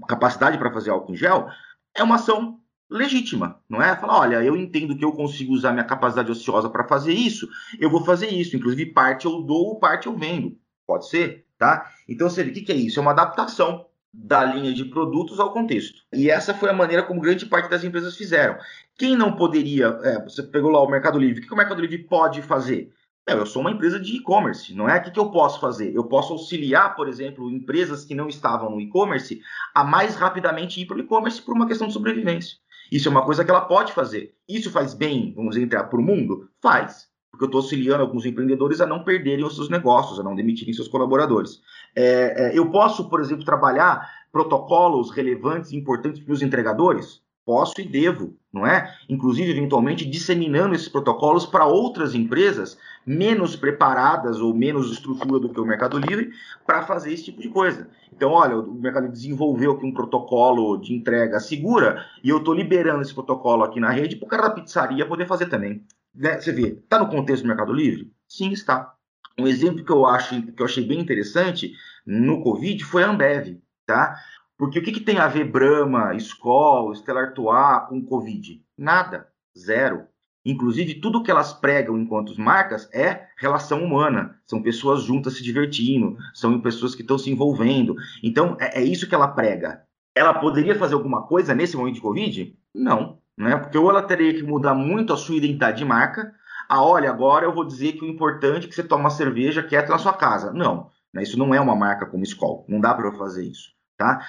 capacidade para fazer álcool em gel, é uma ação legítima, não é? Falar, olha, eu entendo que eu consigo usar minha capacidade ociosa para fazer isso, eu vou fazer isso. Inclusive, parte eu dou, parte eu vendo. Pode ser, tá? Então, vê, o que, que é isso? É uma adaptação da linha de produtos ao contexto. E essa foi a maneira como grande parte das empresas fizeram. Quem não poderia, é, você pegou lá o Mercado Livre, o que, o Mercado Livre pode fazer? Eu sou uma empresa de e-commerce, não é? O que, que eu posso fazer? Eu posso auxiliar, por exemplo, empresas que não estavam no e-commerce a mais rapidamente ir para o e-commerce por uma questão de sobrevivência. Isso é uma coisa que ela pode fazer. Isso faz bem, vamos dizer, para o mundo? Faz. Porque eu estou auxiliando alguns empreendedores a não perderem os seus negócios, a não demitirem seus colaboradores. É, é, eu posso, por exemplo, trabalhar protocolos relevantes e importantes para os entregadores? Posso e devo, não é? Inclusive, eventualmente, disseminando esses protocolos para outras empresas menos preparadas ou menos estrutura do que o Mercado Livre para fazer esse tipo de coisa. Então, olha, o Mercado Livre desenvolveu aqui um protocolo de entrega segura e eu estou liberando esse protocolo aqui na rede para o cara da pizzaria poder fazer também. Né? Você vê, está no contexto do Mercado Livre? Sim, está. Um exemplo que eu, acho, que eu achei bem interessante no Covid foi a Ambev, tá? Porque o que, que tem a ver Brahma, Skol, Stella Artois com Covid? Nada. Zero. Inclusive, tudo que elas pregam enquanto marcas é relação humana. São pessoas juntas se divertindo, são pessoas que estão se envolvendo. Então, é, é isso que ela prega. Ela poderia fazer alguma coisa nesse momento de Covid? Não. Né? Porque ou ela teria que mudar muito a sua identidade de marca. Ah, olha, agora eu vou dizer que o importante é que você tome uma cerveja quieto na sua casa. Não. Né? Isso não é uma marca como Skol. Não dá para eu fazer isso. Tá?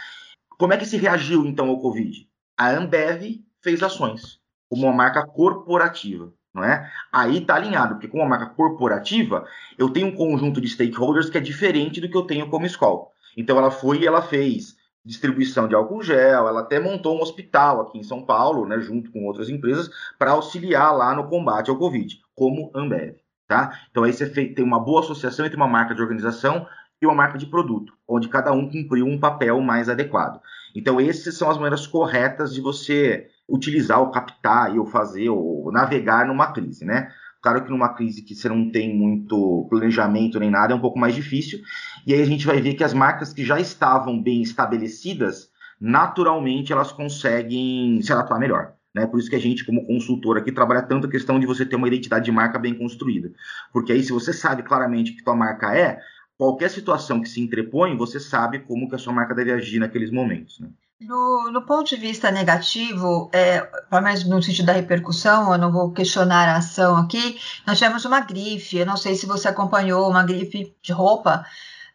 Como é que se reagiu então ao Covid? A Ambev fez ações como uma marca corporativa, não é? Aí está alinhado, porque como uma marca corporativa, eu tenho um conjunto de stakeholders que é diferente do que eu tenho como Skol. Então ela foi e ela fez distribuição de álcool gel, ela até montou um hospital aqui em São Paulo, né, junto com outras empresas, para auxiliar lá no combate ao Covid, como Ambev, tá? Então aí você tem uma boa associação entre uma marca de organização e uma marca de produto, onde cada um cumpriu um papel mais adequado. Então, essas são as maneiras corretas de você utilizar ou captar ou fazer ou navegar numa crise, né? Claro que numa crise que você não tem muito planejamento nem nada é um pouco mais difícil. E aí a gente vai ver que as marcas que já estavam bem estabelecidas, naturalmente elas conseguem se adaptar melhor. Né? Por isso que a gente, como consultor aqui, trabalha tanto a questão de você ter uma identidade de marca bem construída. Porque aí, se você sabe claramente o que tua marca é, qualquer situação que se entrepõe, você sabe como que a sua marca deve agir naqueles momentos. Né? No, ponto de vista negativo, é, pelo menos no sentido da repercussão, eu não vou questionar a ação aqui, nós tivemos uma grife, eu não sei se você acompanhou, uma grife de roupa,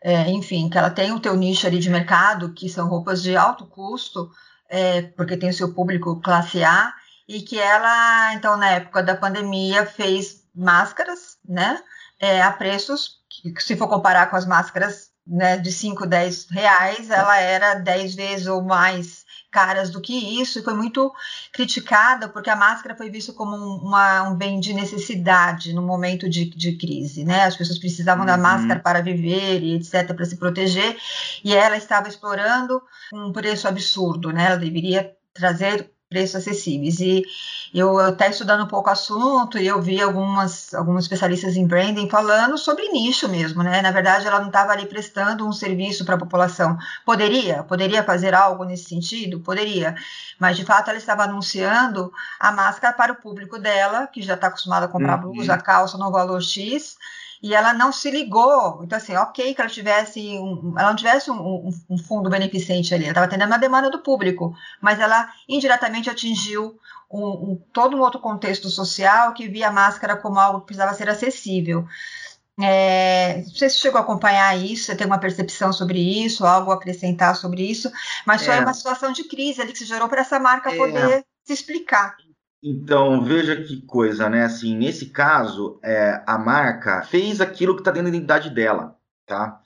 é, enfim, que ela tem o teu nicho ali de mercado, que são roupas de alto custo, é, porque tem o seu público classe A, e que ela, então, na época da pandemia, fez máscaras, né, é, a preços, que, se for comparar com as máscaras né, de 5, 10 reais, ela era 10 vezes ou mais caras do que isso, e foi muito criticada porque a máscara foi vista como um, uma, um bem de necessidade no momento de, de crise, né? As pessoas precisavam uhum. da máscara para viver e etc, para se proteger, e ela estava explorando um preço absurdo, né? Ela deveria trazer preços acessíveis. E eu até estudando um pouco o assunto, e eu vi algumas, alguns especialistas em branding falando sobre nicho mesmo, né? Na verdade, ela não estava ali prestando um serviço para a população. Poderia, poderia fazer algo nesse sentido? Poderia. Mas, de fato, ela estava anunciando a máscara para o público dela, que já está acostumado a comprar uhum. blusa, calça no valor X, e ela não se ligou. Então, assim, ok que ela tivesse um, ela não tivesse um, um, um fundo beneficente ali, ela estava atendendo uma demanda do público, mas ela indiretamente atingiu um, todo um outro contexto social que via a máscara como algo que precisava ser acessível. É, não sei se chegou a acompanhar isso, você tem uma percepção sobre isso, algo a acrescentar sobre isso, mas foi É. uma situação de crise ali que se gerou para essa marca É. poder se explicar. Então, veja que coisa, né? Assim, nesse caso, é, a marca fez aquilo que está dentro da identidade dela, tá?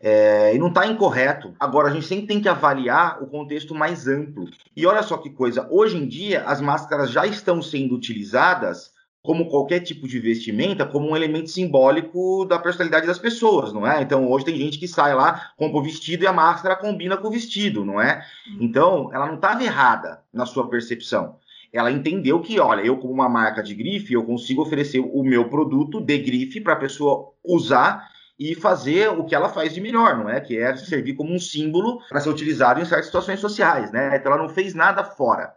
É, e não está incorreto. Agora, a gente sempre tem que avaliar o contexto mais amplo. E olha só que coisa, hoje em dia, as máscaras já estão sendo utilizadas como qualquer tipo de vestimenta, como um elemento simbólico da personalidade das pessoas, não é? Então, hoje tem gente que sai lá, compra o vestido e a máscara combina com o vestido, não é? Então, ela não estava errada na sua percepção ela entendeu que, olha, eu como uma marca de grife, eu consigo oferecer o meu produto de grife para a pessoa usar e fazer o que ela faz de melhor, não é? Que é servir como um símbolo para ser utilizado em certas situações sociais, né? Então ela não fez nada fora.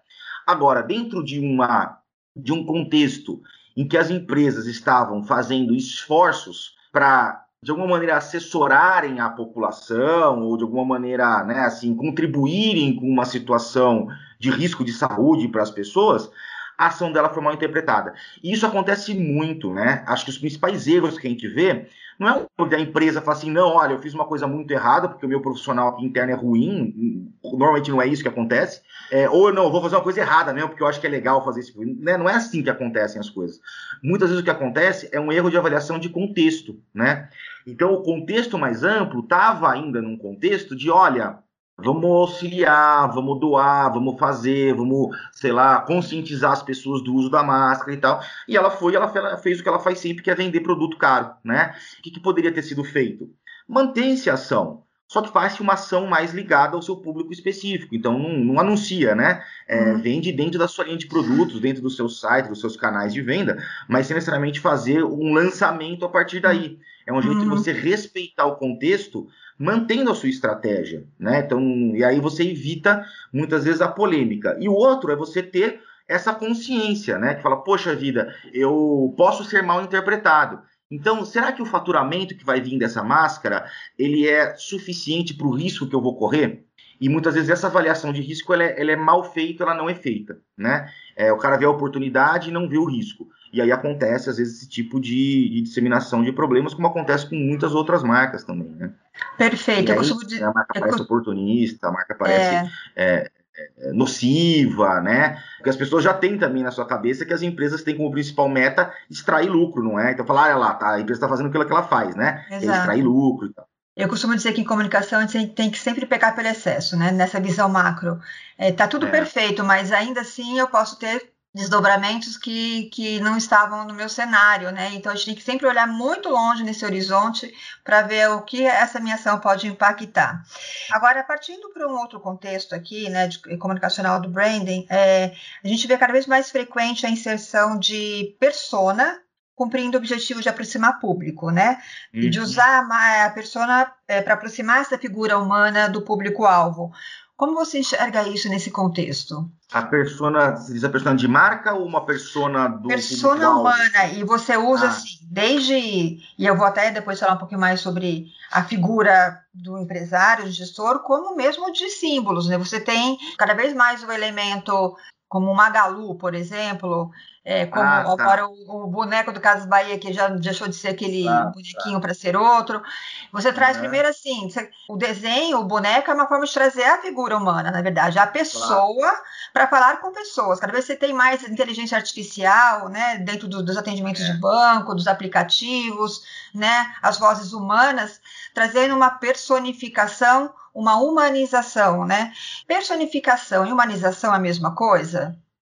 Agora, dentro de uma de um contexto em que as empresas estavam fazendo esforços para de alguma maneira assessorarem a população ou de alguma maneira, né, assim, contribuírem com uma situação de risco de saúde para as pessoas, a ação dela foi mal interpretada. E isso acontece muito, né? Acho que os principais erros que a gente vê não é onde a empresa fala assim, não, olha, eu fiz uma coisa muito errada porque o meu profissional aqui interno é ruim, normalmente não é isso que acontece, é, ou não, vou fazer uma coisa errada mesmo porque eu acho que é legal fazer isso. Né? Não é assim que acontecem as coisas. Muitas vezes o que acontece é um erro de avaliação de contexto, né? Então o contexto mais amplo estava ainda num contexto de, olha, vamos auxiliar, vamos doar, vamos fazer, vamos, sei lá, conscientizar as pessoas do uso da máscara e tal. E ela foi, ela fez o que ela faz sempre, que é vender produto caro, né? O que, que poderia ter sido feito? Mantém-se a ação, só que faz uma ação mais ligada ao seu público específico. Então, não, não anuncia, né? É, Uhum. Vende dentro da sua linha de produtos, dentro do seu site, dos seus canais de venda, mas sem necessariamente fazer um lançamento a partir daí. É um jeito de Uhum. você respeitar o contexto, mantendo a sua estratégia, né? Então, e aí você evita muitas vezes a polêmica. E o outro é você ter essa consciência, né? Que fala, poxa vida, eu posso ser mal interpretado. Então, será que o faturamento que vai vir dessa máscara, ele é suficiente para o risco que eu vou correr? E muitas vezes essa avaliação de risco ela é, ela é mal feita, ela não é feita, né? É, o cara vê a oportunidade e não vê o risco. E aí acontece, às vezes, esse tipo de, de disseminação de problemas, como acontece com muitas outras marcas também, né? Perfeito. E Eu aí, costumo dizer. a marca eu parece oportunista, a marca parece É, é, é, nociva, né? Porque as pessoas já têm também na sua cabeça que as empresas têm como principal meta extrair lucro, não é? Então, falar, olha lá, tá, a empresa está fazendo aquilo que ela faz, né? É Exato. extrair lucro e tal. Eu costumo dizer que em comunicação a gente tem que sempre pecar pelo excesso, né? Nessa visão macro. É, tá tudo É. perfeito, mas ainda assim eu posso ter desdobramentos que, que não estavam no meu cenário, né? Então a gente tem que sempre olhar muito longe nesse horizonte para ver o que essa minha ação pode impactar. Agora, partindo para um outro contexto aqui, né, de comunicacional do branding, é, a gente vê cada vez mais frequente a inserção de persona cumprindo o objetivo de aproximar público, né? e de Uhum. usar a ma- a persona para aproximar essa figura humana do público-alvo. Como você enxerga isso nesse contexto? A persona, você diz a persona de marca ou uma persona do Persona humana, e você usa Ah. assim, desde. E eu vou até depois falar um pouquinho mais sobre a figura do empresário, do gestor, como mesmo de símbolos, né? Você tem cada vez mais o elemento. Como o Magalu, por exemplo, é, como Ah, tá. agora o, o boneco do Casas Bahia, que já deixou de ser aquele Ah, bonequinho para ser outro. Você traz Aham. primeiro assim, você- o desenho, o boneco é uma forma de trazer a figura humana, na verdade, a pessoa para falar com pessoas. Cada vez você tem mais inteligência artificial, né, dentro do- dos atendimentos É. de banco, dos aplicativos, né, as vozes humanas, trazendo uma personificação, uma humanização, né? Personificação e humanização é a mesma coisa?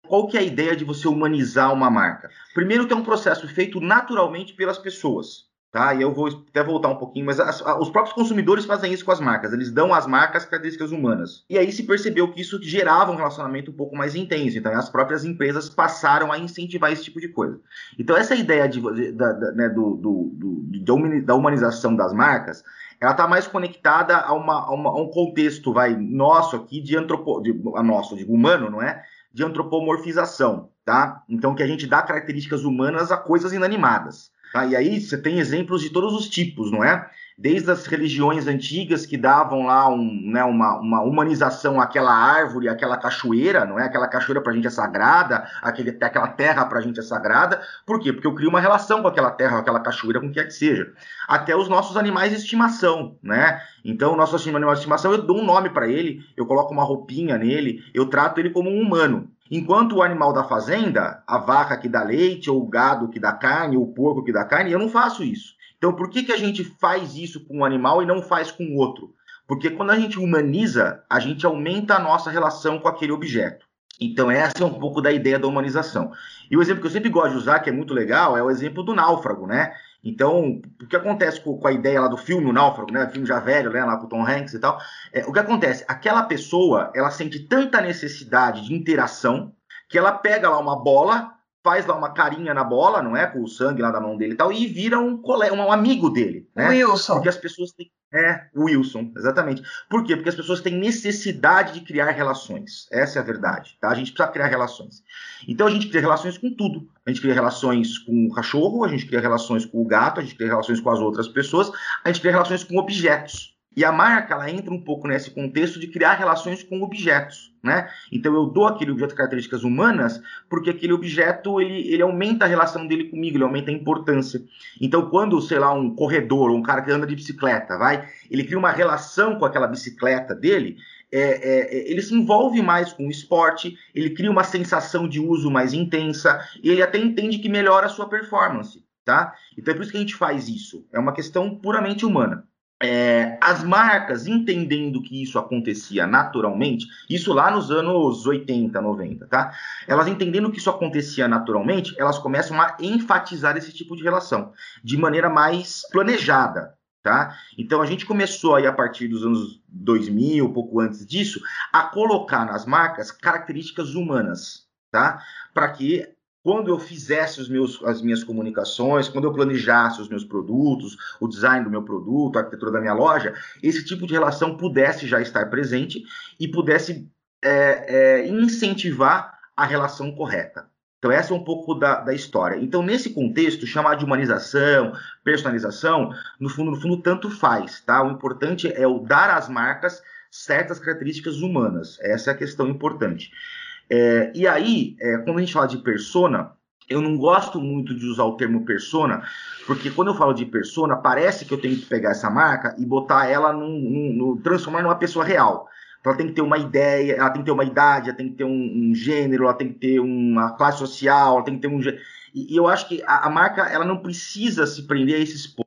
Qual que é a ideia de você humanizar uma marca? Primeiro que é um processo feito naturalmente pelas pessoas, tá? E eu vou até voltar um pouquinho, mas as- os próprios consumidores fazem isso com as marcas. Eles dão às marcas características humanas. E aí se percebeu que isso gerava um relacionamento um pouco mais intenso. Então as próprias empresas passaram a incentivar esse tipo de coisa. Então essa ideia de, da, da- né, do, do- do- da humanização das marcas ela está mais conectada a, uma, a uma- a um contexto vai nosso aqui de antropo de, a nosso digo humano não é? De antropomorfização tá? Então que a gente dá características humanas a coisas inanimadas tá? e aí você tem exemplos de todos os tipos não é desde as religiões antigas que davam lá um, né, uma, uma, humanização àquela árvore, àquela cachoeira, não é? Aquela cachoeira para a gente é sagrada, aquele, aquela terra para a gente é sagrada. Por quê? Porque eu crio uma relação com aquela terra, com aquela cachoeira, com o que quer que seja. Até os nossos animais de estimação, né? Então, o nosso animal de estimação, eu dou um nome para ele, eu coloco uma roupinha nele, eu trato ele como um humano. Enquanto o animal da fazenda, a vaca que dá leite, ou o gado que dá carne, ou o porco que dá carne, eu não faço isso. Então, por que, que a gente faz isso com um animal e não faz com outro? Porque quando a gente humaniza, a gente aumenta a nossa relação com aquele objeto. Então, essa é um pouco da ideia da humanização. E o exemplo que eu sempre gosto de usar, que é muito legal, é o exemplo do náufrago, né? Então, o que acontece com, com a ideia lá do filme, o Náufrago, né? O filme já velho, né? Lá com o Tom Hanks e tal. É, o que acontece? Aquela pessoa, ela sente tanta necessidade de interação que ela pega lá uma bola, faz lá uma carinha na bola, não é? Com o sangue lá da mão dele e tal, e vira um colega, um amigo dele. Né? Wilson. Porque as pessoas têm. É, Wilson, exatamente. Por quê? Porque as pessoas têm necessidade de criar relações. Essa é a verdade, tá? A gente precisa criar relações. Então a gente cria relações com tudo. A gente cria relações com o cachorro, a gente cria relações com o gato, a gente cria relações com as outras pessoas, a gente cria relações com objetos. E a marca ela entra um pouco nesse contexto de criar relações com objetos, né? Então eu dou aquele objeto características humanas porque aquele objeto ele, ele aumenta a relação dele comigo, ele aumenta a importância. Então quando, sei lá, um corredor um cara que anda de bicicleta, vai, ele cria uma relação com aquela bicicleta dele, é, é, é ele se envolve mais com o esporte, ele cria uma sensação de uso mais intensa e ele até entende que melhora a sua performance, tá? Então é por isso que a gente faz isso. É uma questão puramente humana é, as marcas entendendo que isso acontecia naturalmente, isso lá nos anos 80, 90, tá? Elas entendendo que isso acontecia naturalmente, elas começam a enfatizar esse tipo de relação de maneira mais planejada, tá? Então a gente começou aí a partir dos anos 2000, pouco antes disso, a colocar nas marcas características humanas, tá? Para que quando eu fizesse os meus, as minhas comunicações, quando eu planejasse os meus produtos, o design do meu produto, a arquitetura da minha loja, esse tipo de relação pudesse já estar presente e pudesse é, é, incentivar a relação correta. Então, essa é um pouco da, da, história. Então, nesse contexto, chamar de humanização, personalização, no fundo, no fundo, tanto faz, tá? O importante é o dar às marcas certas características humanas. Essa é a questão importante. É, e aí, é, quando a gente fala de persona, eu não gosto muito de usar o termo persona, porque quando eu falo de persona, parece que eu tenho que pegar essa marca e botar ela num, num, num transformar numa pessoa real. Então ela tem que ter uma ideia, ela tem que ter uma idade, ela tem que ter um, um gênero, ela tem que ter uma classe social, ela tem que ter um. E, e eu acho que a, a, marca ela não precisa se prender a esses pontos.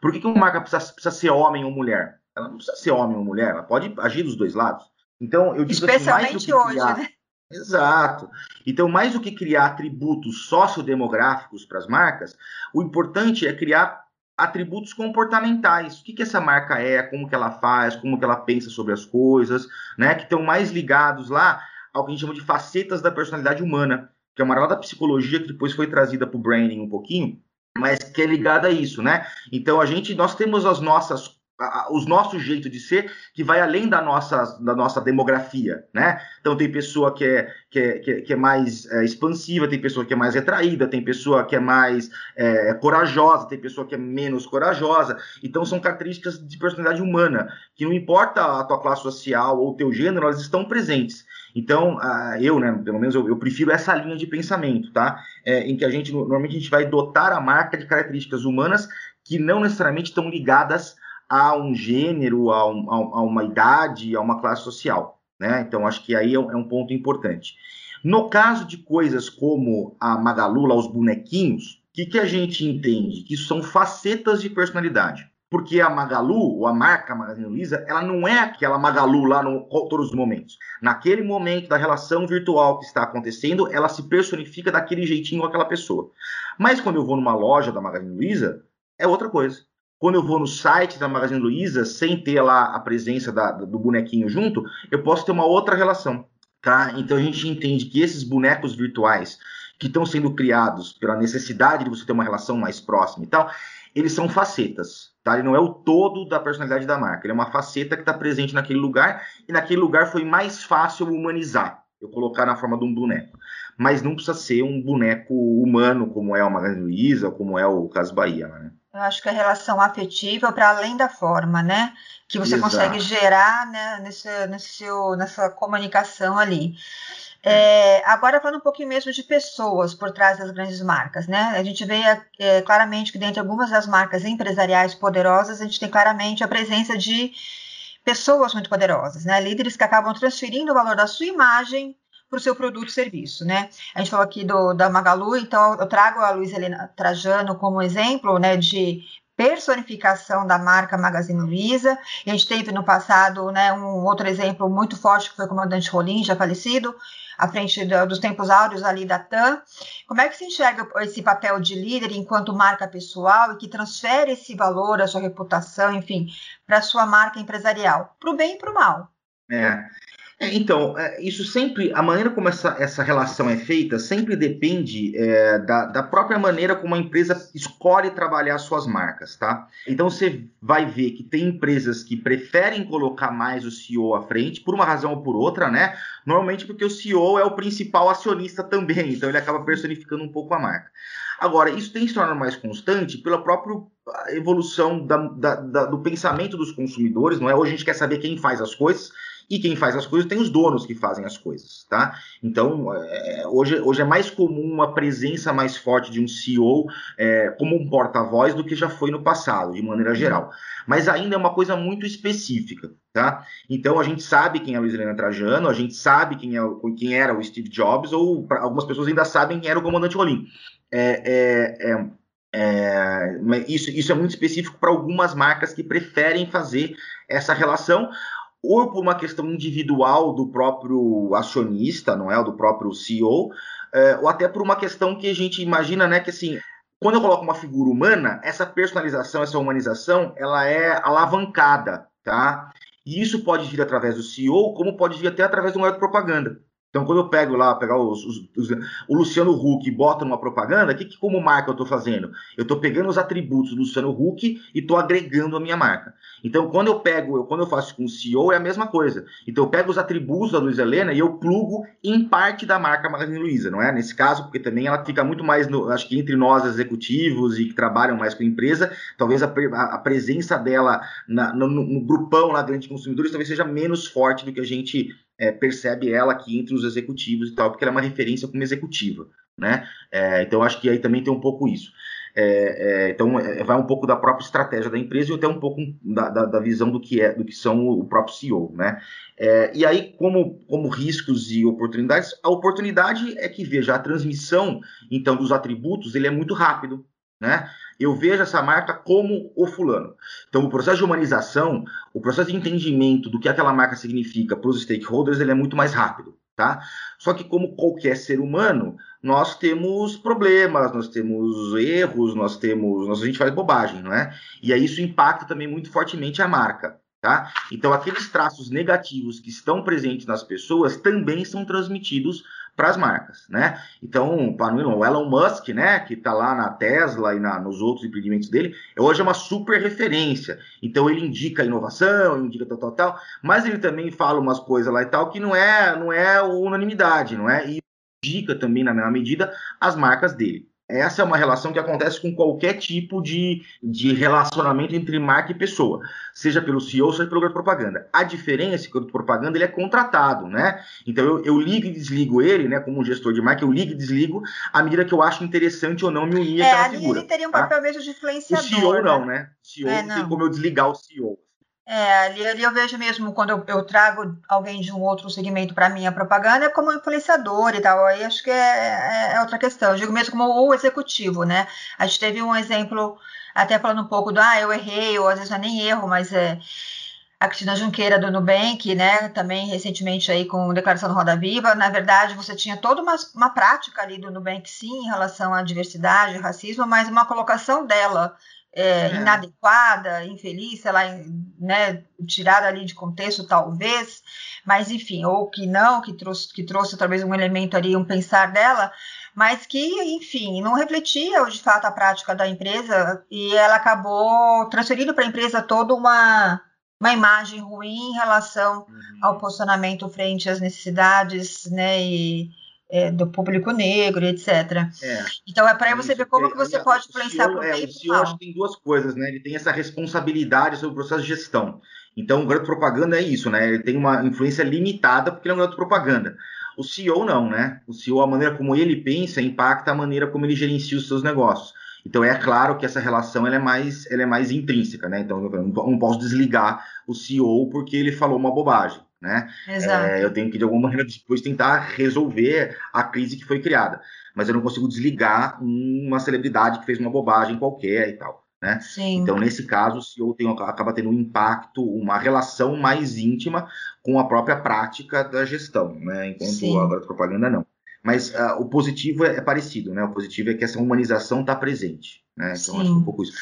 Por que, que uma marca precisa, precisa ser homem ou mulher? Ela não precisa ser homem ou mulher, ela pode agir dos dois lados. Então, eu digo Especialmente assim, hoje, criar, né? Exato. Então, mais do que criar atributos sociodemográficos para as marcas, o importante é criar atributos comportamentais. O que, que essa marca é, como que ela faz, como que ela pensa sobre as coisas, né? Que estão mais ligados lá ao que a gente chama de facetas da personalidade humana, que é uma área da psicologia que depois foi trazida para o branding um pouquinho, mas que é ligada a isso, né? Então a gente, nós temos as nossas os nosso jeito de ser que vai além da nossa, da nossa demografia, né? Então tem pessoa que é, que é, que é, mais é, expansiva, tem pessoa que é mais retraída, tem pessoa que é mais é, corajosa, tem pessoa que é menos corajosa. Então são características de personalidade humana que não importa a tua classe social ou teu gênero, elas estão presentes. Então, eu, né, pelo menos eu, eu, prefiro essa linha de pensamento, tá? É, em que a gente, normalmente a gente vai dotar a marca de características humanas que não necessariamente estão ligadas a um gênero, a, um, a, uma idade, a uma classe social. Né? Então, acho que aí é um, é ponto importante. No caso de coisas como a Magalu, os bonequinhos, o que, que a gente entende? Que são facetas de personalidade. Porque a Magalu, ou a marca Magazine Luiza, ela não é aquela Magalu lá no todos os momentos. Naquele momento da relação virtual que está acontecendo, ela se personifica daquele jeitinho com aquela pessoa. Mas quando eu vou numa loja da Magazine Luiza, é outra coisa. Quando eu vou no site da Magazine Luiza, sem ter lá a presença da, do bonequinho junto, eu posso ter uma outra relação. Tá? Então a gente entende que esses bonecos virtuais que estão sendo criados pela necessidade de você ter uma relação mais próxima e tal, eles são facetas. Tá? Ele não é o todo da personalidade da marca, ele é uma faceta que está presente naquele lugar e naquele lugar foi mais fácil humanizar, eu colocar na forma de um boneco. Mas não precisa ser um boneco humano como é o Magazine Luiza, como é o Caso Bahia. Né? Eu acho que a relação afetiva para além da forma, né? Que você Exato. consegue gerar né, nesse, nesse seu, nessa comunicação ali. É, agora falando um pouquinho mesmo de pessoas por trás das grandes marcas, né? A gente vê é, claramente que dentre algumas das marcas empresariais poderosas, a gente tem claramente a presença de pessoas muito poderosas, né? Líderes que acabam transferindo o valor da sua imagem para o seu produto e serviço, né? A gente falou aqui do, da Magalu, então eu trago a Luiz Helena Trajano como exemplo, né, de personificação da marca Magazine Luiza. A gente teve no passado, né, um outro exemplo muito forte que foi o comandante Rolim, já falecido, à frente do, dos tempos áureos ali da TAM. Como é que se enxerga esse papel de líder enquanto marca pessoal e que transfere esse valor, a sua reputação, enfim, para a sua marca empresarial, para o bem e para o mal? É. É, então, é, isso sempre, a maneira como essa, essa relação é feita, sempre depende é, da, da, própria maneira como a empresa escolhe trabalhar suas marcas, tá? Então você vai ver que tem empresas que preferem colocar mais o CEO à frente, por uma razão ou por outra, né? Normalmente porque o CEO é o principal acionista também, então ele acaba personificando um pouco a marca. Agora, isso tem se tornado mais constante pela própria evolução da, da, da, do pensamento dos consumidores, não é? Hoje a gente quer saber quem faz as coisas e quem faz as coisas tem os donos que fazem as coisas, tá? Então, é, hoje, hoje é mais comum uma presença mais forte de um CEO é, como um porta-voz do que já foi no passado, de maneira geral. Mas ainda é uma coisa muito específica, tá? Então, a gente sabe quem é a Luiz Helena Trajano, a gente sabe quem, é, quem era o Steve Jobs, ou pra, algumas pessoas ainda sabem quem era o comandante Rolim. É, é, é é, isso, isso é muito específico para algumas marcas que preferem fazer essa relação, ou por uma questão individual do próprio acionista, não é, do próprio CEO, é, ou até por uma questão que a gente imagina, né, que assim, quando eu coloco uma figura humana, essa personalização, essa humanização, ela é alavancada, tá? E isso pode vir através do CEO, como pode vir até através de uma propaganda. Então, quando eu pego lá, pegar os, os, os, o Luciano Huck e boto numa propaganda, que, que como marca eu estou fazendo? Eu estou pegando os atributos do Luciano Huck e estou agregando a minha marca. Então, quando eu pego, eu, quando eu faço com o CEO, é a mesma coisa. Então, eu pego os atributos da Luiza Helena e eu plugo em parte da marca Magazine Luiza, não é? Nesse caso, porque também ela fica muito mais, no, acho que entre nós executivos e que trabalham mais com a empresa, talvez a, a, presença dela na, no, no, grupão lá grande de consumidores talvez seja menos forte do que a gente é, percebe ela aqui entre os executivos e tal, porque ela é uma referência como executiva, né? É, então acho que aí também tem um pouco isso. É, é então é, vai um pouco da própria estratégia da empresa e até um pouco da, da, da visão do que é, do que são o próprio CEO, né? É, e aí como como riscos e oportunidades, a oportunidade é que veja a transmissão então dos atributos ele é muito rápido, né? Eu vejo essa marca como o fulano. Então, o processo de humanização, o processo de entendimento do que aquela marca significa para os stakeholders, ele é muito mais rápido, tá? Só que, como qualquer ser humano, nós temos problemas, nós temos erros, nós temos. Nós, a gente faz bobagem, não é? E aí isso impacta também muito fortemente a marca. Tá? Então, aqueles traços negativos que estão presentes nas pessoas também são transmitidos para as marcas, né? Então, para o Elon Musk, né, que está lá na Tesla e na, nos outros empreendimentos dele, hoje é uma super referência. Então, ele indica inovação, indica tal, tal, tal, mas ele também fala umas coisas lá e tal que não é, não é unanimidade, não é? E indica também, na mesma medida, as marcas dele. Essa é uma relação que acontece com qualquer tipo de, de relacionamento entre marca e pessoa, seja pelo CEO, seja pelo garoto propaganda. A diferença é que o garoto propaganda ele é contratado, né? Então eu, eu ligo e desligo ele, né? Como um gestor de marca, eu ligo e desligo à medida que eu acho interessante ou não me unir é, àquela ali figura. Ele teria um tá? papel mesmo de influenciador. O CEO né? não, né? O CEO É, não tem como eu desligar o CEO. É, ali, ali eu vejo mesmo quando eu, eu trago alguém de um outro segmento para minha propaganda é como influenciador e tal. Aí acho que é, é, é outra questão. Eu digo mesmo como o executivo, né? A gente teve um exemplo, até falando um pouco do ah, eu errei, ou às vezes não é nem erro, mas é a Cristina Junqueira do Nubank, né? Também recentemente aí com declaração do Roda Viva. Na verdade, você tinha toda uma, uma prática ali do Nubank, sim, em relação à diversidade, racismo, mas uma colocação dela é, É. inadequada, infeliz, sei lá, né, tirada ali de contexto, talvez, mas enfim, ou que não, que trouxe, que trouxe talvez um elemento ali, um pensar dela, mas que, enfim, não refletia de fato a prática da empresa e ela acabou transferindo para a empresa toda uma, uma imagem ruim em relação ao posicionamento frente às necessidades, né, e, é, do público negro, etc. É. Então é para você ver como É, que você é, pode influenciar para o é, bem e O CEO mal. acho que tem duas coisas, né? Ele tem essa responsabilidade sobre o processo de gestão. Então, o garoto propaganda é isso, né? Ele tem uma influência limitada porque ele é um garoto propaganda. O CEO não, né? O CEO, a maneira como ele pensa, impacta a maneira como ele gerencia os seus negócios. Então, é claro que essa relação ela é, mais, ela é mais intrínseca, né? Então, eu não posso desligar o CEO porque ele falou uma bobagem, né? É, eu tenho que, de alguma maneira, depois tentar resolver a crise que foi criada. Mas eu não consigo desligar uma celebridade que fez uma bobagem qualquer e tal. Né? Então, nesse caso, o CEO tem, acaba tendo um impacto, uma relação mais íntima com a própria prática da gestão, né? enquanto Sim. a propaganda não. Mas ah, o positivo é, é parecido, né? O positivo é que essa humanização está presente. Né? Então, Sim. acho que é um pouco isso.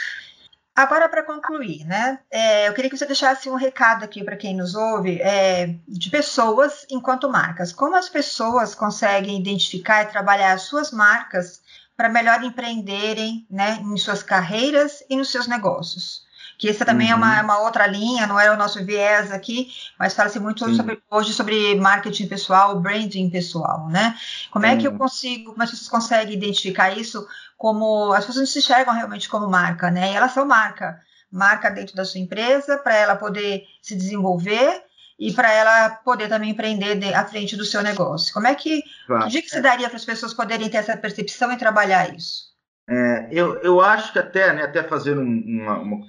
Agora, para concluir, né, é, eu queria que você deixasse um recado aqui para quem nos ouve é, de pessoas enquanto marcas. Como as pessoas conseguem identificar e trabalhar as suas marcas para melhor empreenderem né, em suas carreiras e nos seus negócios? Que essa também é Uhum. uma, uma outra linha, não é o nosso viés aqui, mas fala-se muito Sim. sobre- hoje sobre marketing pessoal, branding pessoal, né? Como é que eu Uhum. consigo, como as pessoas conseguem identificar isso como as pessoas não se enxergam realmente como marca, né? E elas são marca, marca dentro da sua empresa para ela poder se desenvolver e para ela poder também empreender de- à frente do seu negócio. Como é que, Claro. que dica que você daria para as pessoas poderem ter essa percepção e trabalhar isso? É, eu, eu acho que até, né, até fazer um- uma, uma-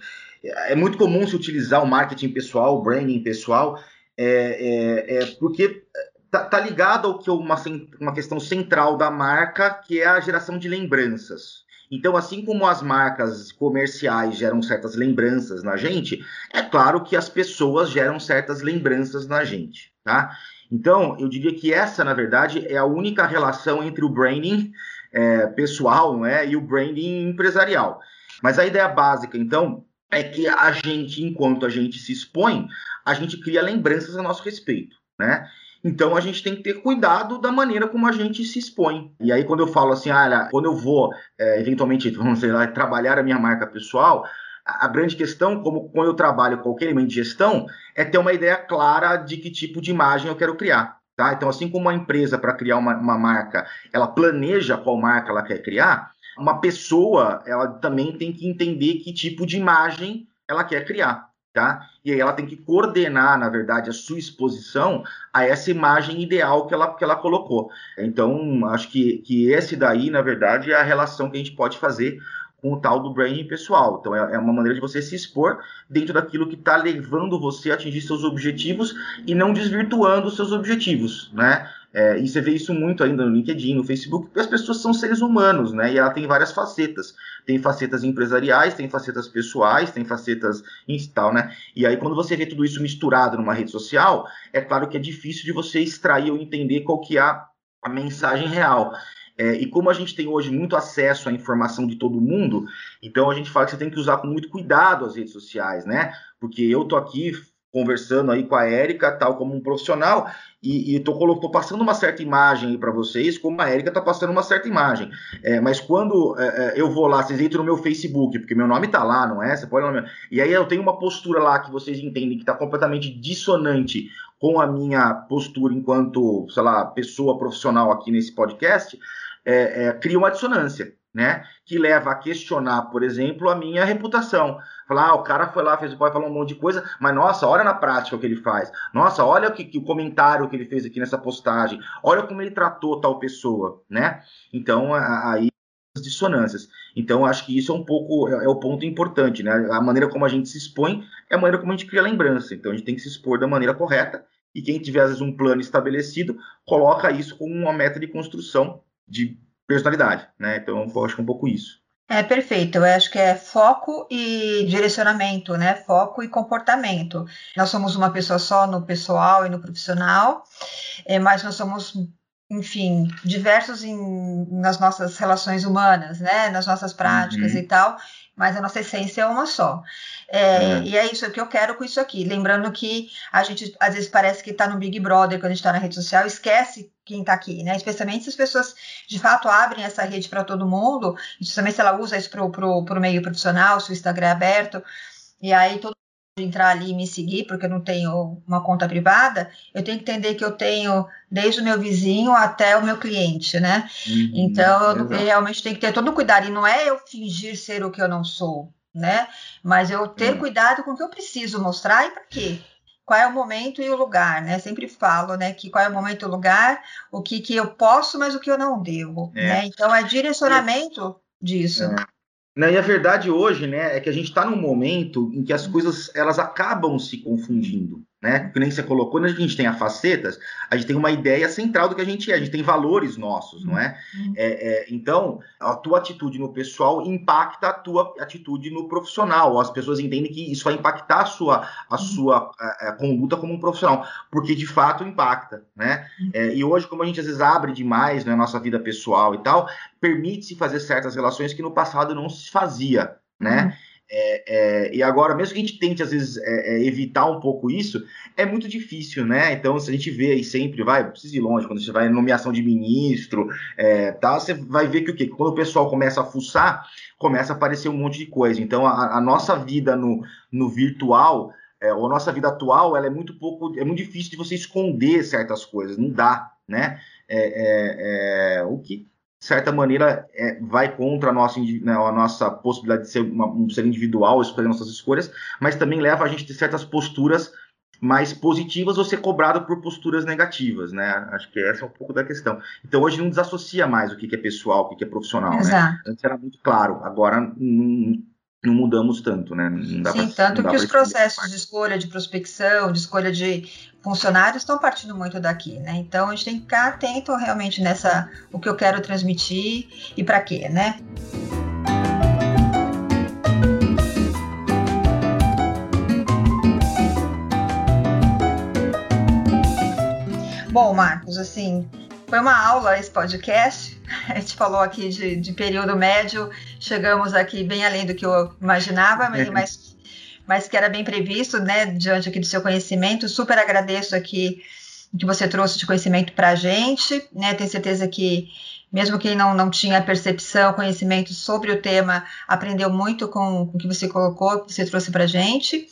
É muito comum se utilizar o marketing pessoal, o branding pessoal, é, é, é porque tá, tá ligado ao que uma, uma questão central da marca, que é a geração de lembranças. Então, assim como as marcas comerciais geram certas lembranças na gente, é claro que as pessoas geram certas lembranças na gente, tá? Então, eu diria que essa, na verdade, é a única relação entre o branding é, pessoal é, e o branding empresarial. Mas a ideia básica, então, é que a gente, enquanto a gente se expõe, a gente cria lembranças a nosso respeito, né? Então a gente tem que ter cuidado da maneira como a gente se expõe. E aí, quando eu falo assim, ah, quando eu vou é, eventualmente, vamos sei lá, trabalhar a minha marca pessoal, a, a grande questão, como quando eu trabalho qualquer elemento de gestão, é ter uma ideia clara de que tipo de imagem eu quero criar. Tá? Então, assim como uma empresa, para criar uma, uma marca, ela planeja qual marca ela quer criar, uma pessoa, ela também tem que entender que tipo de imagem ela quer criar, tá? E aí ela tem que coordenar, na verdade, a sua exposição a essa imagem ideal que ela, que ela colocou. Então, acho que, que esse daí, na verdade, é a relação que a gente pode fazer com o tal do branding pessoal. Então, é, é uma maneira de você se expor dentro daquilo que está levando você a atingir seus objetivos e não desvirtuando os seus objetivos, né? É, e você vê isso muito ainda no LinkedIn, no Facebook, porque as pessoas são seres humanos, né? E ela tem várias facetas. Tem facetas empresariais, tem facetas pessoais, tem facetas em tal, né? E aí, quando você vê tudo isso misturado numa rede social, é claro que é difícil de você extrair ou entender qual que é a, a mensagem real. É, e como a gente tem hoje muito acesso à informação de todo mundo, então a gente fala que você tem que usar com muito cuidado as redes sociais, né? Porque eu tô aqui conversando aí com a Érica, tal como um profissional, e, e tô, tô passando uma certa imagem para vocês, como a Érica tá passando uma certa imagem. É, mas quando é, é, eu vou lá, vocês entram no meu Facebook, porque meu nome tá lá, não é? Você pode ir lá no meu- E aí eu tenho uma postura lá que vocês entendem que tá completamente dissonante com a minha postura enquanto, sei lá, pessoa profissional aqui nesse podcast, é, é, cria uma dissonância, né? Que leva a questionar, por exemplo, a minha reputação. Falar, ah, o cara foi lá, fez o pai, falou um monte de coisa, mas nossa, olha na prática o que ele faz. Nossa, olha o, que, que- o comentário que ele fez aqui nessa postagem. Olha como ele tratou tal pessoa, né? Então, aí as dissonâncias. Então, acho que isso é um pouco é, é o ponto importante, né? A maneira como a gente se expõe é a maneira como a gente cria lembrança. Então, a gente tem que se expor da maneira correta. E quem tiver, às vezes, um plano estabelecido, coloca isso como uma meta de construção de personalidade, né? Então, eu acho que é um pouco isso. É perfeito, eu acho que é foco e direcionamento, né? Foco e comportamento. Nós somos uma pessoa só no pessoal e no profissional, é, mas nós somos, enfim, diversos em, nas nossas relações humanas, né? Nas nossas práticas Uhum. e tal, mas a nossa essência é uma só. É, É. E é isso que eu quero com isso aqui. Lembrando que a gente às vezes parece que está no Big Brother quando a gente está na rede social, esquece quem está aqui, né? Especialmente se as pessoas de fato abrem essa rede para todo mundo, especialmente se ela usa isso para o meio profissional, se o Instagram é aberto, e aí todo entrar ali e me seguir, porque eu não tenho uma conta privada, eu tenho que entender que eu tenho desde o meu vizinho até o meu cliente, né? Uhum, então, eu realmente tenho que ter todo o cuidado. E não é eu fingir ser o que eu não sou, né? Mas eu ter uhum. cuidado com o que eu preciso mostrar e para quê? Qual é o momento e o lugar, né? Sempre falo, né? Que qual é o momento e o lugar, o que, que eu posso, mas o que eu não devo, é. né? Então, é direcionamento disso. É. Não, e a verdade hoje, né, é que a gente está num momento em que as coisas elas acabam se confundindo né? Que nem você colocou, quando a gente tem as facetas, a gente tem uma ideia central do que a gente é, a gente tem valores nossos, não é? Uhum. é, é então, a tua atitude no pessoal impacta a tua atitude no profissional. As pessoas entendem que isso vai impactar a sua, a uhum. sua a, a conduta como um profissional, porque de fato impacta, né? Uhum. É, e hoje, como a gente às vezes abre demais na né, nossa vida pessoal e tal, permite-se fazer certas relações que no passado não se fazia, né? É, é, e agora, mesmo que a gente tente, às vezes, é, é, evitar um pouco isso, é muito difícil, né? Então, se a gente vê aí sempre, vai, precisa ir longe, quando você vai em nomeação de ministro, tal, você vai ver que o quê? Quando o pessoal começa a fuçar, começa a aparecer um monte de coisa. Então, a, a nossa vida no, no virtual, é, ou a nossa vida atual, ela é muito pouco, é muito difícil de você esconder certas coisas, não dá, né? O que de certa maneira, é, vai contra a nossa, né, a nossa possibilidade de ser uma, um ser individual, escolher nossas escolhas, mas também leva a gente a ter certas posturas mais positivas ou ser cobrado por posturas negativas, né? Acho que essa é um pouco da questão. Então, hoje não desassocia mais o que é pessoal, o que é profissional, né? Exato. né? Antes era muito claro, agora não, não mudamos tanto, né? Sim, pra, tanto que os processos de escolha de prospecção, de escolha de funcionários estão partindo muito daqui, né? Então a gente tem que ficar atento realmente nessa o que eu quero transmitir e para quê, né? Bom, Marcos, assim, foi uma aula esse podcast. A gente falou aqui de, de período médio, chegamos aqui bem além do que eu imaginava, mas, mas, mas que era bem previsto, né, diante aqui do seu conhecimento. Super agradeço aqui o que você trouxe de conhecimento para a gente, né? Tenho certeza que mesmo quem não, não tinha percepção, conhecimento sobre o tema, aprendeu muito com, com o que você colocou, que você trouxe para a gente.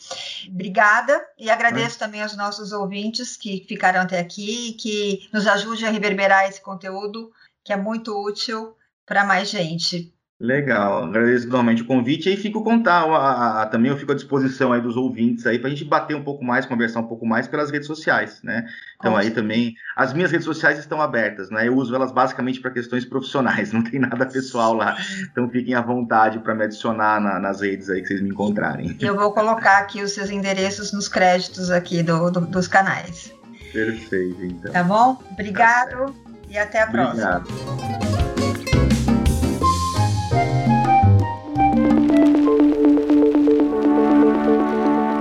Obrigada e agradeço é. também aos nossos ouvintes que ficaram até aqui e que nos ajudem a reverberar esse conteúdo que é muito útil para mais gente. Legal, agradeço novamente o convite e fico contar, a, a, também eu fico à disposição aí dos ouvintes aí para a gente bater um pouco mais, conversar um pouco mais pelas redes sociais, né? Então Com aí também, as minhas redes sociais estão abertas, né? Eu uso elas basicamente para questões profissionais, não tem nada pessoal lá, então fiquem à vontade para me adicionar na, nas redes aí que vocês me encontrarem. Eu vou colocar aqui os seus endereços nos créditos aqui do, do dos canais. Perfeito, então. Tá bom? Obrigado tá e até a próxima. Obrigado.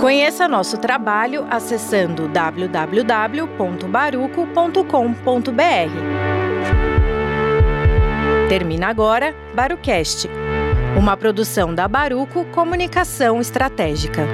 Conheça nosso trabalho acessando www.baruco.com.br. Termina agora Barucast, uma produção da Baruco Comunicação Estratégica.